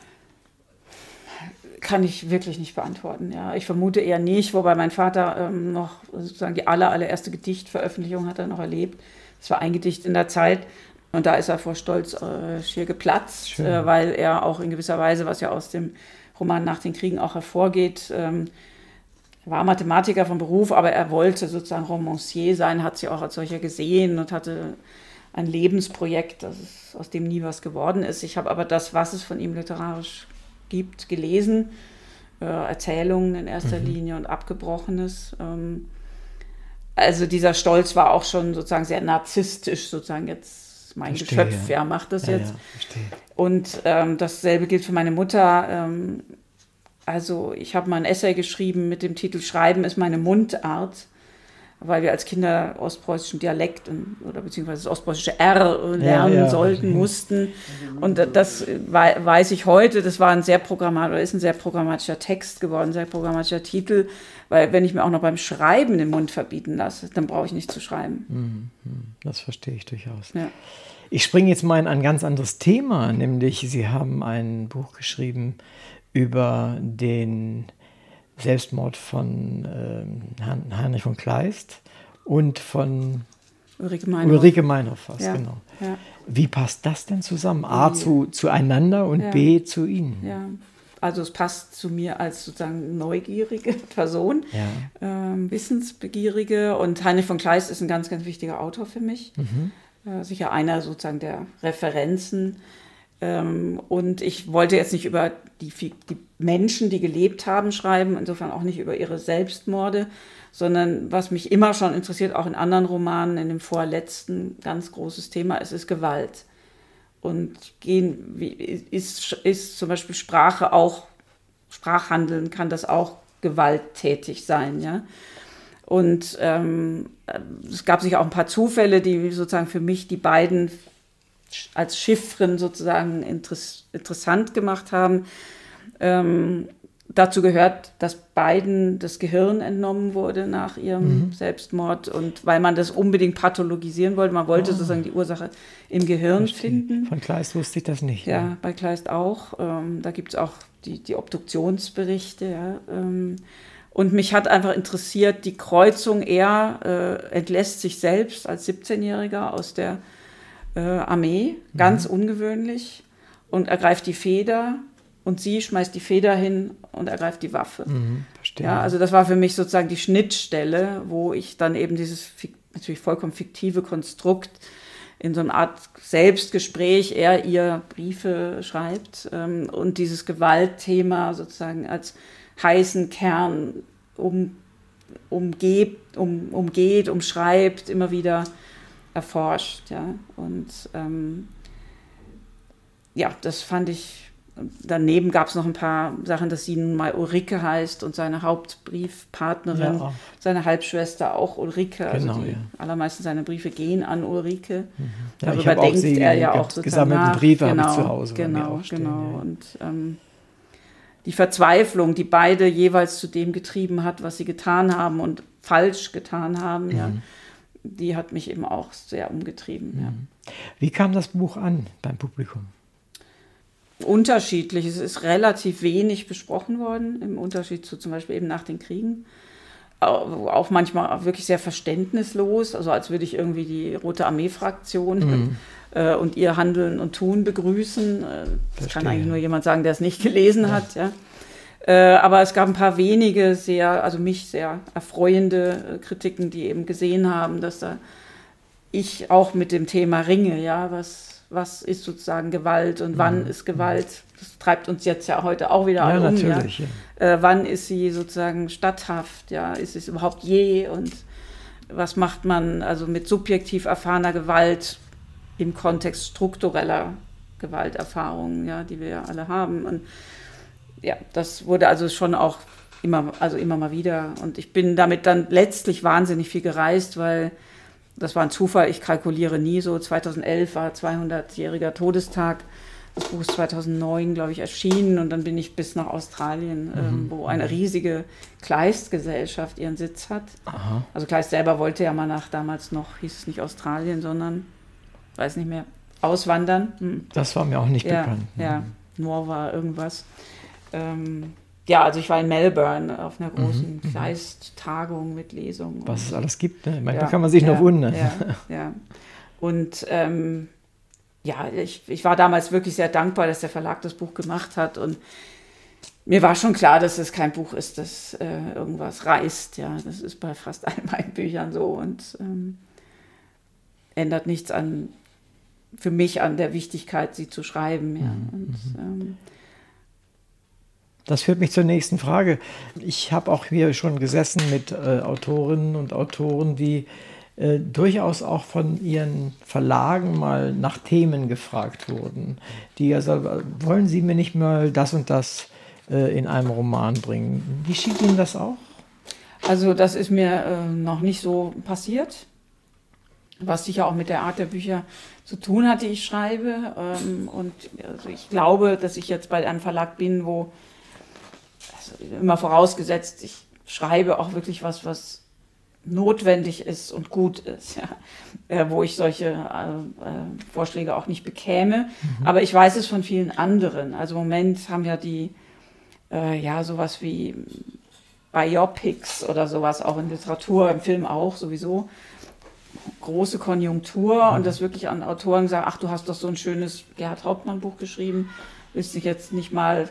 Speaker 2: Kann ich wirklich nicht beantworten. Ja, ich vermute eher nicht, wobei mein Vater ähm, noch sozusagen die aller, allererste Gedichtveröffentlichung hat er noch erlebt. Es war ein Gedicht in der Zeit, und da ist er vor Stolz äh, schier geplatzt, äh, weil er auch in gewisser Weise, was ja aus dem Roman nach den Kriegen auch hervorgeht, ähm, war Mathematiker von Beruf, aber er wollte sozusagen Romancier sein, hat sie auch als solcher gesehen und hatte ein Lebensprojekt, ist, aus dem nie was geworden ist. Ich habe aber das, was es von ihm literarisch gibt, gelesen. Äh, Erzählungen in erster mhm. Linie und Abgebrochenes. Ähm, also dieser Stolz war auch schon sozusagen sehr narzisstisch, sozusagen jetzt mein verstehe, Geschöpf, ja, macht das ja, jetzt. Ja, und ähm, dasselbe gilt für meine Mutter. Ähm, also ich habe mal ein Essay geschrieben mit dem Titel Schreiben ist meine Mundart, weil wir als Kinder ostpreußischen Dialekt und, oder beziehungsweise das ostpreußische R lernen ja, sollten, mussten. Und das weiß ich heute, das war ein sehr programmatischer, ist ein sehr programmatischer Text geworden, ein sehr programmatischer Titel, weil wenn ich mir auch noch beim Schreiben den Mund verbieten lasse, dann brauche ich nicht zu schreiben.
Speaker 1: Mhm, mhm. Das verstehe ich durchaus. Ja. Ich springe jetzt mal in ein ganz anderes Thema, nämlich Sie haben ein Buch geschrieben über den Selbstmord von äh, Heinrich von Kleist und von
Speaker 2: Ulrike Meinhof.
Speaker 1: Ulrike Meinhof was, ja. genau. Ja. Wie passt das denn zusammen? A, zu, zueinander und B, zu Ihnen?
Speaker 2: Ja, also es passt zu mir als sozusagen neugierige Person, ähm, wissensbegierige. Und Heinrich von Kleist ist ein ganz, ganz wichtiger Autor für mich. Mhm. Äh, sicher einer sozusagen der Referenzen. Ähm, und ich wollte jetzt nicht über die, die, Menschen, die gelebt haben, schreiben, insofern auch nicht über ihre Selbstmorde, sondern was mich immer schon interessiert, auch in anderen Romanen, in dem vorletzten ganz großes Thema, ist, ist Gewalt. Und gehen, wie, ist, ist zum Beispiel Sprache auch, Sprachhandeln kann das auch gewalttätig sein, ja. Und ähm, es gab sicher auch ein paar Zufälle, die sozusagen für mich die beiden als Chiffren sozusagen interess interessant gemacht haben. Ähm, dazu gehört, dass beiden das Gehirn entnommen wurde nach ihrem mhm. Selbstmord und weil man das unbedingt pathologisieren wollte, man wollte oh. sozusagen die Ursache im Gehirn finden.
Speaker 1: Von Kleist wusste ich das nicht.
Speaker 2: Ja, ja. bei Kleist auch. Ähm, da gibt es auch die, die Obduktionsberichte. Ja, ähm, und mich hat einfach interessiert, die Kreuzung, er äh, entlässt sich selbst als 17-Jähriger aus der äh, Armee, ganz mhm. ungewöhnlich, und ergreift die Feder und sie schmeißt die Feder hin und ergreift die Waffe. Mhm, ja, also das war für mich sozusagen die Schnittstelle, wo ich dann eben dieses natürlich vollkommen fiktive Konstrukt in so einer Art Selbstgespräch, er ihr Briefe schreibt ähm, und dieses Gewaltthema sozusagen als heißen Kern um, umgebt, um, umgeht, umschreibt, immer wieder erforscht. Ja? Und ähm, ja, das fand ich. Daneben gab es noch ein paar Sachen, dass sie nun mal Ulrike heißt und seine Hauptbriefpartnerin, ja. seine Halbschwester auch Ulrike. Also genau, also die ja. allermeisten seiner Briefe gehen an Ulrike. Mhm. Ja, Darüber denkt er ja auch sozusagen
Speaker 1: gesammelte
Speaker 2: nach.
Speaker 1: Briefe genau, habe ich zu Hause.
Speaker 2: Genau, genau. Und ähm, die Verzweiflung, die beide jeweils zu dem getrieben hat, was sie getan haben und falsch getan haben, mhm. ja, die hat mich eben auch sehr umgetrieben. Mhm. Ja.
Speaker 1: Wie kam das Buch an beim Publikum?
Speaker 2: Unterschiedlich. Es ist relativ wenig besprochen worden, im Unterschied zu zum Beispiel eben nach den Kriegen. Auch manchmal wirklich sehr verständnislos, also als würde ich irgendwie die Rote Armee-Fraktion mhm. äh, und ihr Handeln und Tun begrüßen. Äh, das Verstehe. kann eigentlich nur jemand sagen, der es nicht gelesen ja. hat. Ja. Äh, aber es gab ein paar wenige sehr, also mich sehr erfreuende äh, Kritiken, die eben gesehen haben, dass da ich auch mit dem Thema ringe, ja, was, was ist sozusagen Gewalt und wann mhm. ist Gewalt? Das treibt uns jetzt ja heute auch wieder ja, um. Ja. ja. Äh, wann ist sie sozusagen statthaft? Ja, ist es überhaupt je? Und was macht man also mit subjektiv erfahrener Gewalt im Kontext struktureller Gewalterfahrungen, ja, die wir ja alle haben? Und ja, das wurde also schon auch immer, also immer mal wieder. Und ich bin damit dann letztlich wahnsinnig viel gereist, weil das war ein Zufall, ich kalkuliere nie so. 2011 war 200-jähriger Todestag. Das Buch ist 2009, glaube ich, erschienen und dann bin ich bis nach Australien, mhm. ähm, wo eine riesige Kleist-Gesellschaft ihren Sitz hat. Aha. Also Kleist selber wollte ja mal nach damals noch, hieß es nicht Australien, sondern, weiß nicht mehr, auswandern. Hm.
Speaker 1: Das war mir auch nicht
Speaker 2: ja,
Speaker 1: bekannt.
Speaker 2: Ja, nur war irgendwas. Ähm, ja, also ich war in Melbourne auf einer großen mhm. Kleist-Tagung mhm. mit Lesungen.
Speaker 1: Was es alles gibt, ne? manchmal ja, kann man sich ja, noch wundern.
Speaker 2: Ja, ja. Und ähm, ja, ich, ich war damals wirklich sehr dankbar, dass der Verlag das Buch gemacht hat und mir war schon klar, dass es kein Buch ist, das äh, irgendwas reißt. Ja, das ist bei fast allen meinen Büchern so und ähm, ändert nichts an für mich an der Wichtigkeit, sie zu schreiben. Ja. Mhm. Und, mhm. ähm,
Speaker 1: das führt mich zur nächsten Frage. Ich habe auch hier schon gesessen mit äh, Autorinnen und Autoren, die äh, durchaus auch von ihren Verlagen mal nach Themen gefragt wurden. Die also, wollen Sie mir nicht mal das und das äh, in einem Roman bringen? Wie schiebt Ihnen das auch?
Speaker 2: Also das ist mir äh, noch nicht so passiert, was sicher auch mit der Art der Bücher zu tun hat, die ich schreibe. Ähm, und also ich glaube, dass ich jetzt bei einem Verlag bin, wo immer vorausgesetzt, ich schreibe auch wirklich was, was notwendig ist und gut ist, ja. Äh, wo ich solche äh, äh, Vorschläge auch nicht bekäme. Mhm. Aber ich weiß es von vielen anderen. Also im Moment haben ja die, äh, ja, sowas wie Biopics oder sowas, auch in Literatur, im Film auch sowieso, große Konjunktur mhm. und das wirklich an Autoren sagen, ach, du hast doch so ein schönes Gerhard Hauptmann Buch geschrieben, willst dich jetzt nicht mal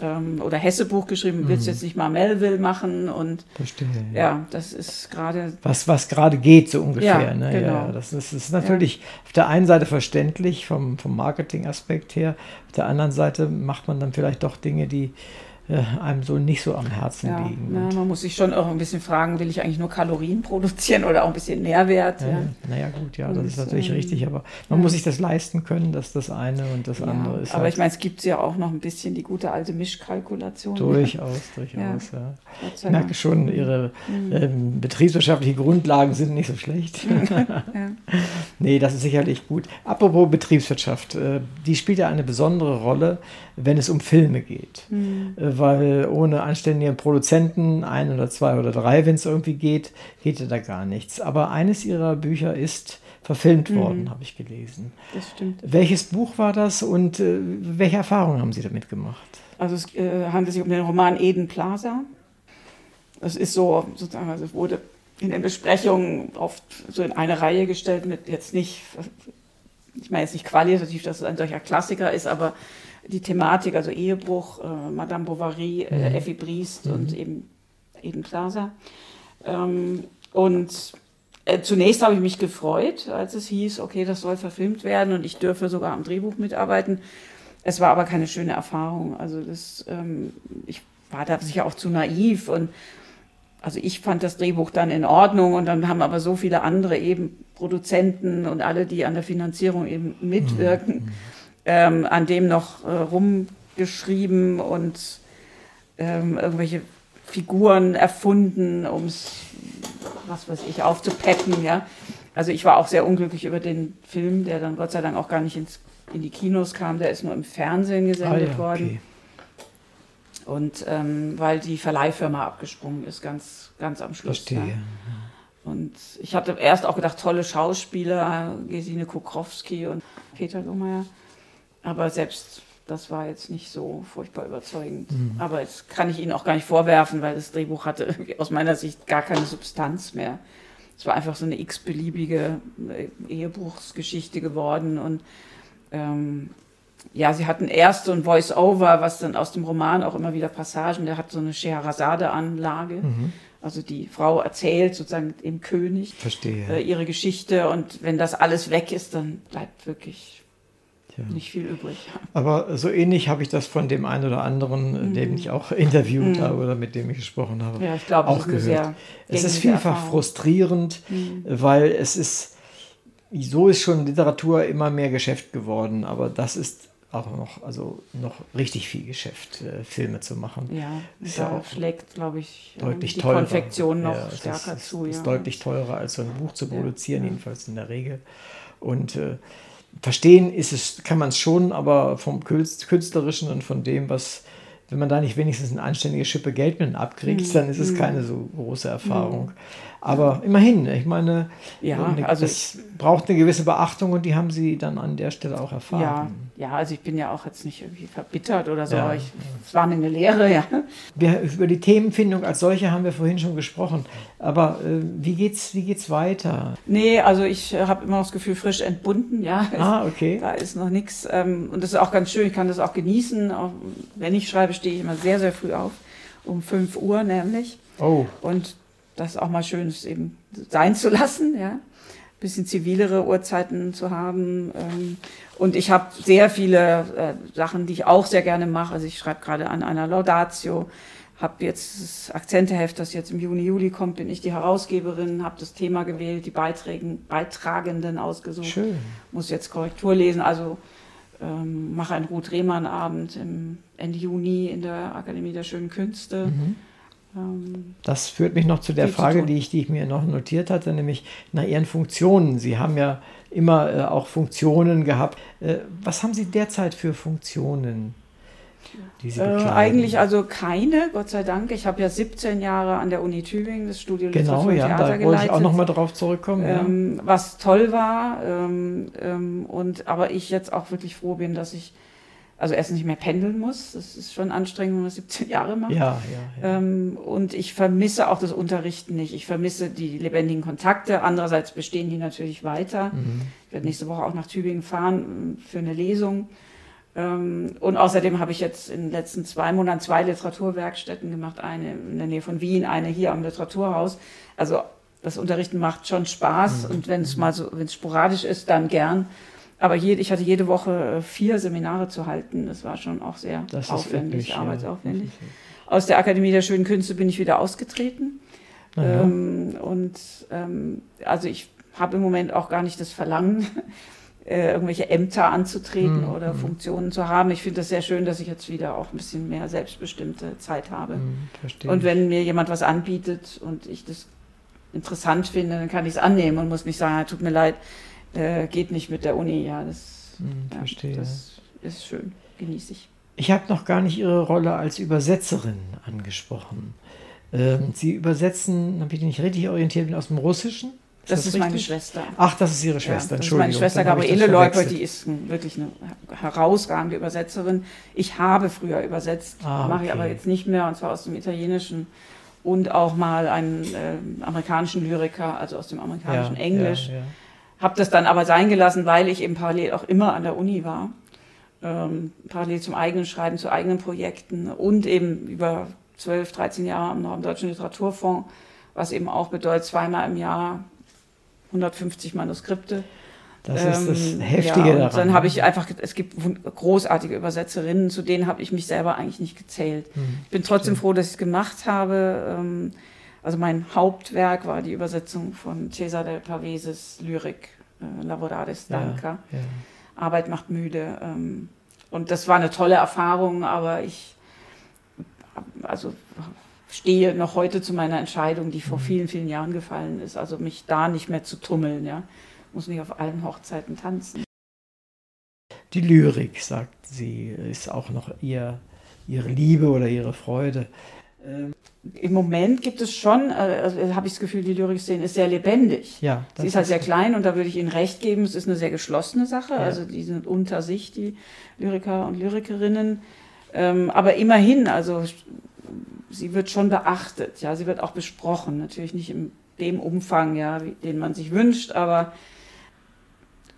Speaker 2: ähm, oder Hessebuch geschrieben, willst du mhm. jetzt nicht mal Melville machen und
Speaker 1: Verstehe,
Speaker 2: ja. ja das ist gerade
Speaker 1: was was gerade geht so ungefähr.
Speaker 2: Ja,
Speaker 1: ne?
Speaker 2: genau.
Speaker 1: ja, das ist, ist natürlich ja. auf der einen Seite verständlich vom vom Marketing-Aspekt her, auf der anderen Seite macht man dann vielleicht doch Dinge, die einem so nicht so am Herzen
Speaker 2: ja,
Speaker 1: liegen.
Speaker 2: Ja, man muss sich schon auch ein bisschen fragen, will ich eigentlich nur Kalorien produzieren oder auch ein bisschen Nährwert?
Speaker 1: Ja,
Speaker 2: ja.
Speaker 1: Naja gut, ja, das ist natürlich ähm, richtig, aber man muss sich das leisten können, dass das eine und das andere ist.
Speaker 2: Aber halt ich meine, es gibt ja auch noch ein bisschen die gute alte Mischkalkulation.
Speaker 1: Durchaus, durchaus, ja. Ich merke schon, Ihre mhm. ähm, betriebswirtschaftlichen Grundlagen sind nicht so schlecht. Nee, das ist sicherlich gut. Apropos Betriebswirtschaft, äh, die spielt ja eine besondere Rolle, wenn es um Filme geht. Mhm weil ohne anständigen Produzenten, ein oder zwei oder drei, wenn es irgendwie geht, geht ja da gar nichts. Aber eines ihrer Bücher ist verfilmt worden, mhm. habe ich gelesen.
Speaker 2: Das stimmt.
Speaker 1: Welches Buch war das und äh, welche Erfahrungen haben Sie damit gemacht?
Speaker 2: Also es äh, handelt sich um den Roman Eden Plaza. Das ist so, sozusagen, also wurde in den Besprechungen oft so in eine Reihe gestellt mit jetzt nicht, ich meine jetzt nicht qualitativ, dass es ein solcher Klassiker ist, aber die Thematik, also Ehebruch, äh, Madame Bovary, äh, mhm. Effi Briest mhm. und eben Eden Plaza. Ähm, und äh, zunächst habe ich mich gefreut, als es hieß, okay, das soll verfilmt werden und ich dürfe sogar am Drehbuch mitarbeiten. Es war aber keine schöne Erfahrung. Also das, ähm, ich war da sicher auch zu naiv und also ich fand das Drehbuch dann in Ordnung und dann haben aber so viele andere eben Produzenten und alle, die an der Finanzierung eben mitwirken. Mhm ähm, an dem noch äh, rumgeschrieben und ähm, irgendwelche Figuren erfunden, um es, was weiß ich, aufzupeppen, ja. Also ich war auch sehr unglücklich über den Film, der dann Gott sei Dank auch gar nicht ins, in die Kinos kam, der ist nur im Fernsehen gesendet ah, ja, worden. Okay. Und ähm, weil die Verleihfirma abgesprungen ist, ganz, ganz am Schluss.
Speaker 1: Verstehe. Ja.
Speaker 2: Und ich hatte erst auch gedacht, tolle Schauspieler, Gesine Kukrowski und Peter Lohmeier. Aber selbst das war jetzt nicht so furchtbar überzeugend. Mhm. Aber jetzt kann ich Ihnen auch gar nicht vorwerfen, weil das Drehbuch hatte aus meiner Sicht gar keine Substanz mehr. Es war einfach so eine x-beliebige äh, Ehebruchsgeschichte geworden. Und ähm, ja, sie hatten erst so ein Voice-Over, was dann aus dem Roman auch immer wieder Passagen, der hat so eine Scheherazade-Anlage. Mhm. Also die Frau erzählt sozusagen dem König
Speaker 1: äh,
Speaker 2: ihre Geschichte und wenn das alles weg ist, dann bleibt wirklich ja. nicht viel übrig.
Speaker 1: Aber so ähnlich habe ich das von dem einen oder anderen, mhm. den ich auch interviewt mhm. habe oder mit dem ich gesprochen habe,
Speaker 2: ja, ich glaube, auch gehört.
Speaker 1: Es ist vielfach Erfahrung. frustrierend, mhm. weil es ist, so ist schon Literatur immer mehr Geschäft geworden, aber das ist auch noch, also noch richtig viel Geschäft, äh, Filme zu machen.
Speaker 2: Ja, ist da ja schlägt, glaube ich,
Speaker 1: deutlich die teurer.
Speaker 2: Konfektion noch ja, stärker
Speaker 1: ist,
Speaker 2: zu.
Speaker 1: Ist, ja. ist deutlich teurer, als so ein Buch zu produzieren, jedenfalls in der Regel. Und äh, verstehen ist es, kann man es schon, aber vom Künstlerischen und von dem, was, wenn man da nicht wenigstens eine anständige Schippe Geld mit abkriegt, mhm. dann ist es mhm. keine so große Erfahrung. Mhm. Aber immerhin, ich meine,
Speaker 2: ja, also
Speaker 1: es braucht eine gewisse Beachtung und die haben sie dann an der Stelle auch erfahren.
Speaker 2: Ja, ja also ich bin ja auch jetzt nicht irgendwie verbittert oder so. Ja, ich, es war eine Lehre, ja.
Speaker 1: Wir, über die Themenfindung als solche haben wir vorhin schon gesprochen. Aber äh, wie geht's, wie geht's weiter?
Speaker 2: Nee, also ich äh, habe immer das Gefühl, frisch entbunden, ja.
Speaker 1: Ah, okay.
Speaker 2: Da ist noch nichts. Ähm, und das ist auch ganz schön, ich kann das auch genießen. Auch wenn ich schreibe, stehe ich immer sehr, sehr früh auf. Um 5 Uhr nämlich.
Speaker 1: Oh.
Speaker 2: Und das auch mal schön ist, eben sein zu lassen, ja. Bisschen zivilere Uhrzeiten zu haben. Ähm, und ich habe sehr viele äh, Sachen, die ich auch sehr gerne mache. Also ich schreibe gerade an einer Laudatio, habe jetzt das Akzenteheft, das jetzt im Juni, Juli kommt, bin ich die Herausgeberin, habe das Thema gewählt, die Beiträgen, Beitragenden ausgesucht.
Speaker 1: Schön.
Speaker 2: Muss jetzt Korrektur lesen, also ähm, mache einen Ruth-Rehmann-Abend Ende Juni in der Akademie der Schönen Künste. Mhm.
Speaker 1: Ähm, das führt mich noch zu der Frage, die ich, die ich mir noch notiert hatte, nämlich nach Ihren Funktionen. Sie haben ja immer äh, auch Funktionen gehabt. Äh, was haben Sie derzeit für Funktionen?
Speaker 2: Die Sie äh, eigentlich also keine, Gott sei Dank. Ich habe ja 17 Jahre an der Uni Tübingen das Studio
Speaker 1: genau, Literatur ja, Theater da wollte ich auch nochmal drauf zurückkommen.
Speaker 2: Ähm, ja. Was toll war, ähm, ähm, und aber ich jetzt auch wirklich froh bin, dass ich also erst nicht mehr pendeln muss. Das ist schon anstrengend, wenn man 17 Jahre macht.
Speaker 1: Ja, ja, ja.
Speaker 2: Ähm, und ich vermisse auch das Unterrichten nicht. Ich vermisse die lebendigen Kontakte. Andererseits bestehen die natürlich weiter. Mhm. Ich werde nächste Woche auch nach Tübingen fahren ähm, für eine Lesung. Ähm, und außerdem habe ich jetzt in den letzten zwei Monaten zwei Literaturwerkstätten gemacht. Eine in der Nähe von Wien, eine hier am Literaturhaus. Also das Unterrichten macht schon Spaß. Mhm. Und wenn es mal so, wenn es sporadisch ist, dann gern. Aber jede, ich hatte jede Woche äh, vier Seminare zu halten. Das war schon auch sehr aufwendig, wirklich, arbeitsaufwendig. Ja. Aus der Akademie der Schönen Künste bin ich wieder ausgetreten. Ähm, und ähm, also ich habe im Moment auch gar nicht das Verlangen, äh, irgendwelche Ämter anzutreten mhm. oder mhm. Funktionen zu haben. Ich finde das sehr schön, dass ich jetzt wieder auch ein bisschen mehr selbstbestimmte Zeit habe. Mhm, und wenn mir jemand was anbietet und ich das interessant finde, dann kann ich es annehmen und muss nicht sagen, tut mir leid, äh, geht nicht mit der Uni. Ja, das,
Speaker 1: hm, ja, verstehe.
Speaker 2: das ist schön, genieße ich.
Speaker 1: Ich habe noch gar nicht Ihre Rolle als Übersetzerin angesprochen. Ähm, Sie übersetzen, habe ich nicht richtig orientiert, bin aus dem Russischen?
Speaker 2: Ist das, das, ist meine Schwester.
Speaker 1: Ach, das ist Ihre Schwester, ja, das Entschuldigung.
Speaker 2: Ist meine Schwester Gabriele Leupold, die ist wirklich eine herausragende Übersetzerin. Ich habe früher übersetzt, ah, okay. mache ich aber jetzt nicht mehr, und zwar aus dem Italienischen und auch mal einen äh, amerikanischen Lyriker, also aus dem amerikanischen ja, Englisch. Ja. Habe das dann aber sein gelassen, weil ich eben parallel auch immer an der Uni war. Ähm, parallel zum eigenen Schreiben, zu eigenen Projekten und eben über 12, 13 Jahre am Norddeutschen Literaturfonds, was eben auch bedeutet, zweimal im Jahr 150 Manuskripte.
Speaker 1: Das ist das ähm, Heftige
Speaker 2: ja,
Speaker 1: daran.
Speaker 2: Dann habe ich einfach, es gibt großartige Übersetzerinnen, zu denen habe ich mich selber eigentlich nicht gezählt. Hm, ich bin trotzdem stimmt. froh, dass ich es gemacht habe. Ähm, also mein Hauptwerk war die Übersetzung von Cesar del Paveses Lyrik, äh, Laborare Stanca. Ja, ja. Arbeit macht müde. Ähm, und das war eine tolle Erfahrung, aber ich also stehe noch heute zu meiner Entscheidung, die vor mhm. vielen, vielen Jahren gefallen ist, also mich da nicht mehr zu tummeln, ja. Muss nicht auf allen Hochzeiten tanzen.
Speaker 1: Die Lyrik, sagt sie, ist auch noch ihr, ihre Liebe oder ihre Freude.
Speaker 2: Ähm, Im Moment gibt es schon, äh, also habe ich das Gefühl, die Lyrik-Szene ist sehr lebendig.
Speaker 1: Ja,
Speaker 2: Sie ist halt sehr klein und da würde ich Ihnen recht geben, es ist eine sehr geschlossene Sache. Ja. Also die sind unter sich, die Lyriker und Lyrikerinnen. Ähm, aber immerhin, also sie wird schon beachtet, ja, sie wird auch besprochen, natürlich nicht in dem Umfang, ja, den man sich wünscht, aber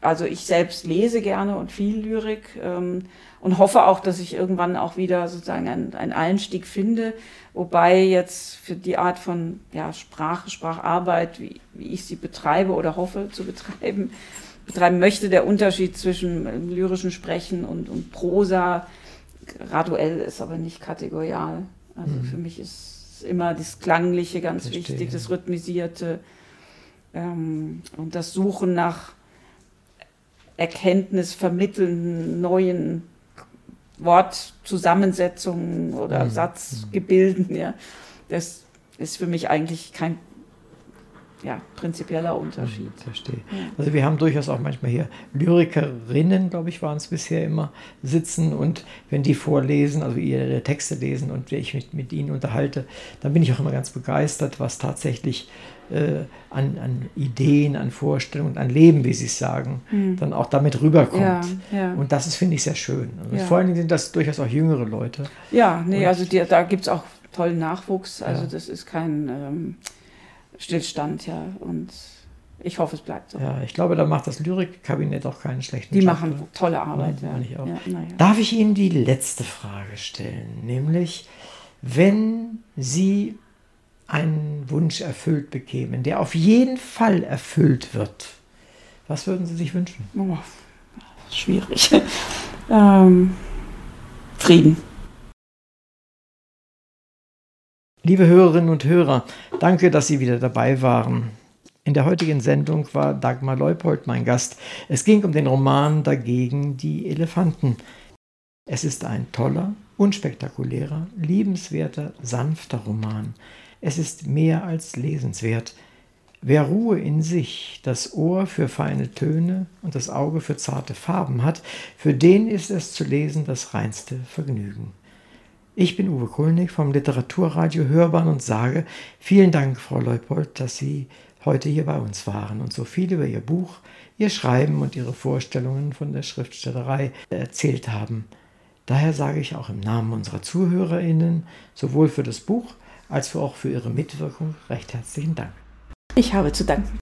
Speaker 2: also ich selbst lese gerne und viel Lyrik ähm, und hoffe auch, dass ich irgendwann auch wieder sozusagen einen, einen Einstieg finde, wobei jetzt für die Art von ja, Sprache, Spracharbeit, wie, wie ich sie betreibe oder hoffe zu betreiben, betreiben möchte, der Unterschied zwischen lyrischen Sprechen und, und Prosa graduell ist, aber nicht kategorial. Also mhm. für mich ist immer das Klangliche ganz Verstehe. wichtig, das Rhythmisierte ähm, und das Suchen nach Erkenntnis vermittelnden neuen Wortzusammensetzungen oder mhm. Satzgebilden. Ja. Das ist für mich eigentlich kein ja, prinzipieller Unterschied.
Speaker 1: Mhm, verstehe. Also wir haben durchaus auch manchmal hier Lyrikerinnen, glaube ich, waren es bisher immer, sitzen und wenn die vorlesen, also ihre Texte lesen und ich mich mit ihnen unterhalte, dann bin ich auch immer ganz begeistert, was tatsächlich äh, an, an, Ideen, an Vorstellungen, an Leben, wie Sie es sagen, mhm. dann auch damit rüberkommt. Ja, ja. Und das ist, finde ich, sehr schön. Also. Vor allen Dingen sind das durchaus auch jüngere Leute.
Speaker 2: Ja, nee, und also die, da gibt es auch tollen Nachwuchs. Also das ist kein... Ähm, Stillstand, ja. Und ich hoffe, es bleibt so.
Speaker 1: Ja, ich glaube, da macht das Lyrikkabinett auch keinen schlechten
Speaker 2: Die
Speaker 1: Job.
Speaker 2: Die machen tolle Arbeit, ja.
Speaker 1: ja. ja ja. Darf ich Ihnen die letzte Frage stellen? Nämlich, wenn Sie einen Wunsch erfüllt bekämen, der auf jeden Fall erfüllt wird, was würden Sie sich wünschen?
Speaker 2: Oh, schwierig. ähm, Frieden.
Speaker 1: Liebe Hörerinnen und Hörer, danke, dass Sie wieder dabei waren. In der heutigen Sendung war Dagmar Leupold mein Gast. Es ging um den Roman Dagegen die Elefanten. Es ist ein toller, unspektakulärer, liebenswerter, sanfter Roman. Es ist mehr als lesenswert. Wer Ruhe in sich, das Ohr für feine Töne und das Auge für zarte Farben hat, für den ist es zu lesen das reinste Vergnügen. Ich bin Uwe Kulnig vom Literaturradio Hörbahn und sage vielen Dank, Frau Leupold, dass Sie heute hier bei uns waren und so viel über Ihr Buch, Ihr Schreiben und Ihre Vorstellungen von der Schriftstellerei erzählt haben. Daher sage ich auch im Namen unserer ZuhörerInnen sowohl für das Buch als auch für Ihre Mitwirkung recht herzlichen Dank.
Speaker 2: Ich habe zu danken.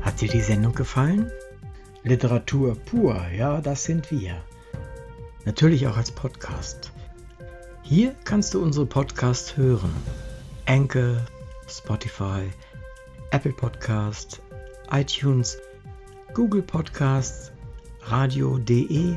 Speaker 1: Hat dir die Sendung gefallen? Literatur pur, ja, das sind wir. Natürlich auch als Podcast. Hier kannst du unsere Podcasts hören. Anchor, Spotify, Apple Podcast, iTunes, Google Podcasts, radio.de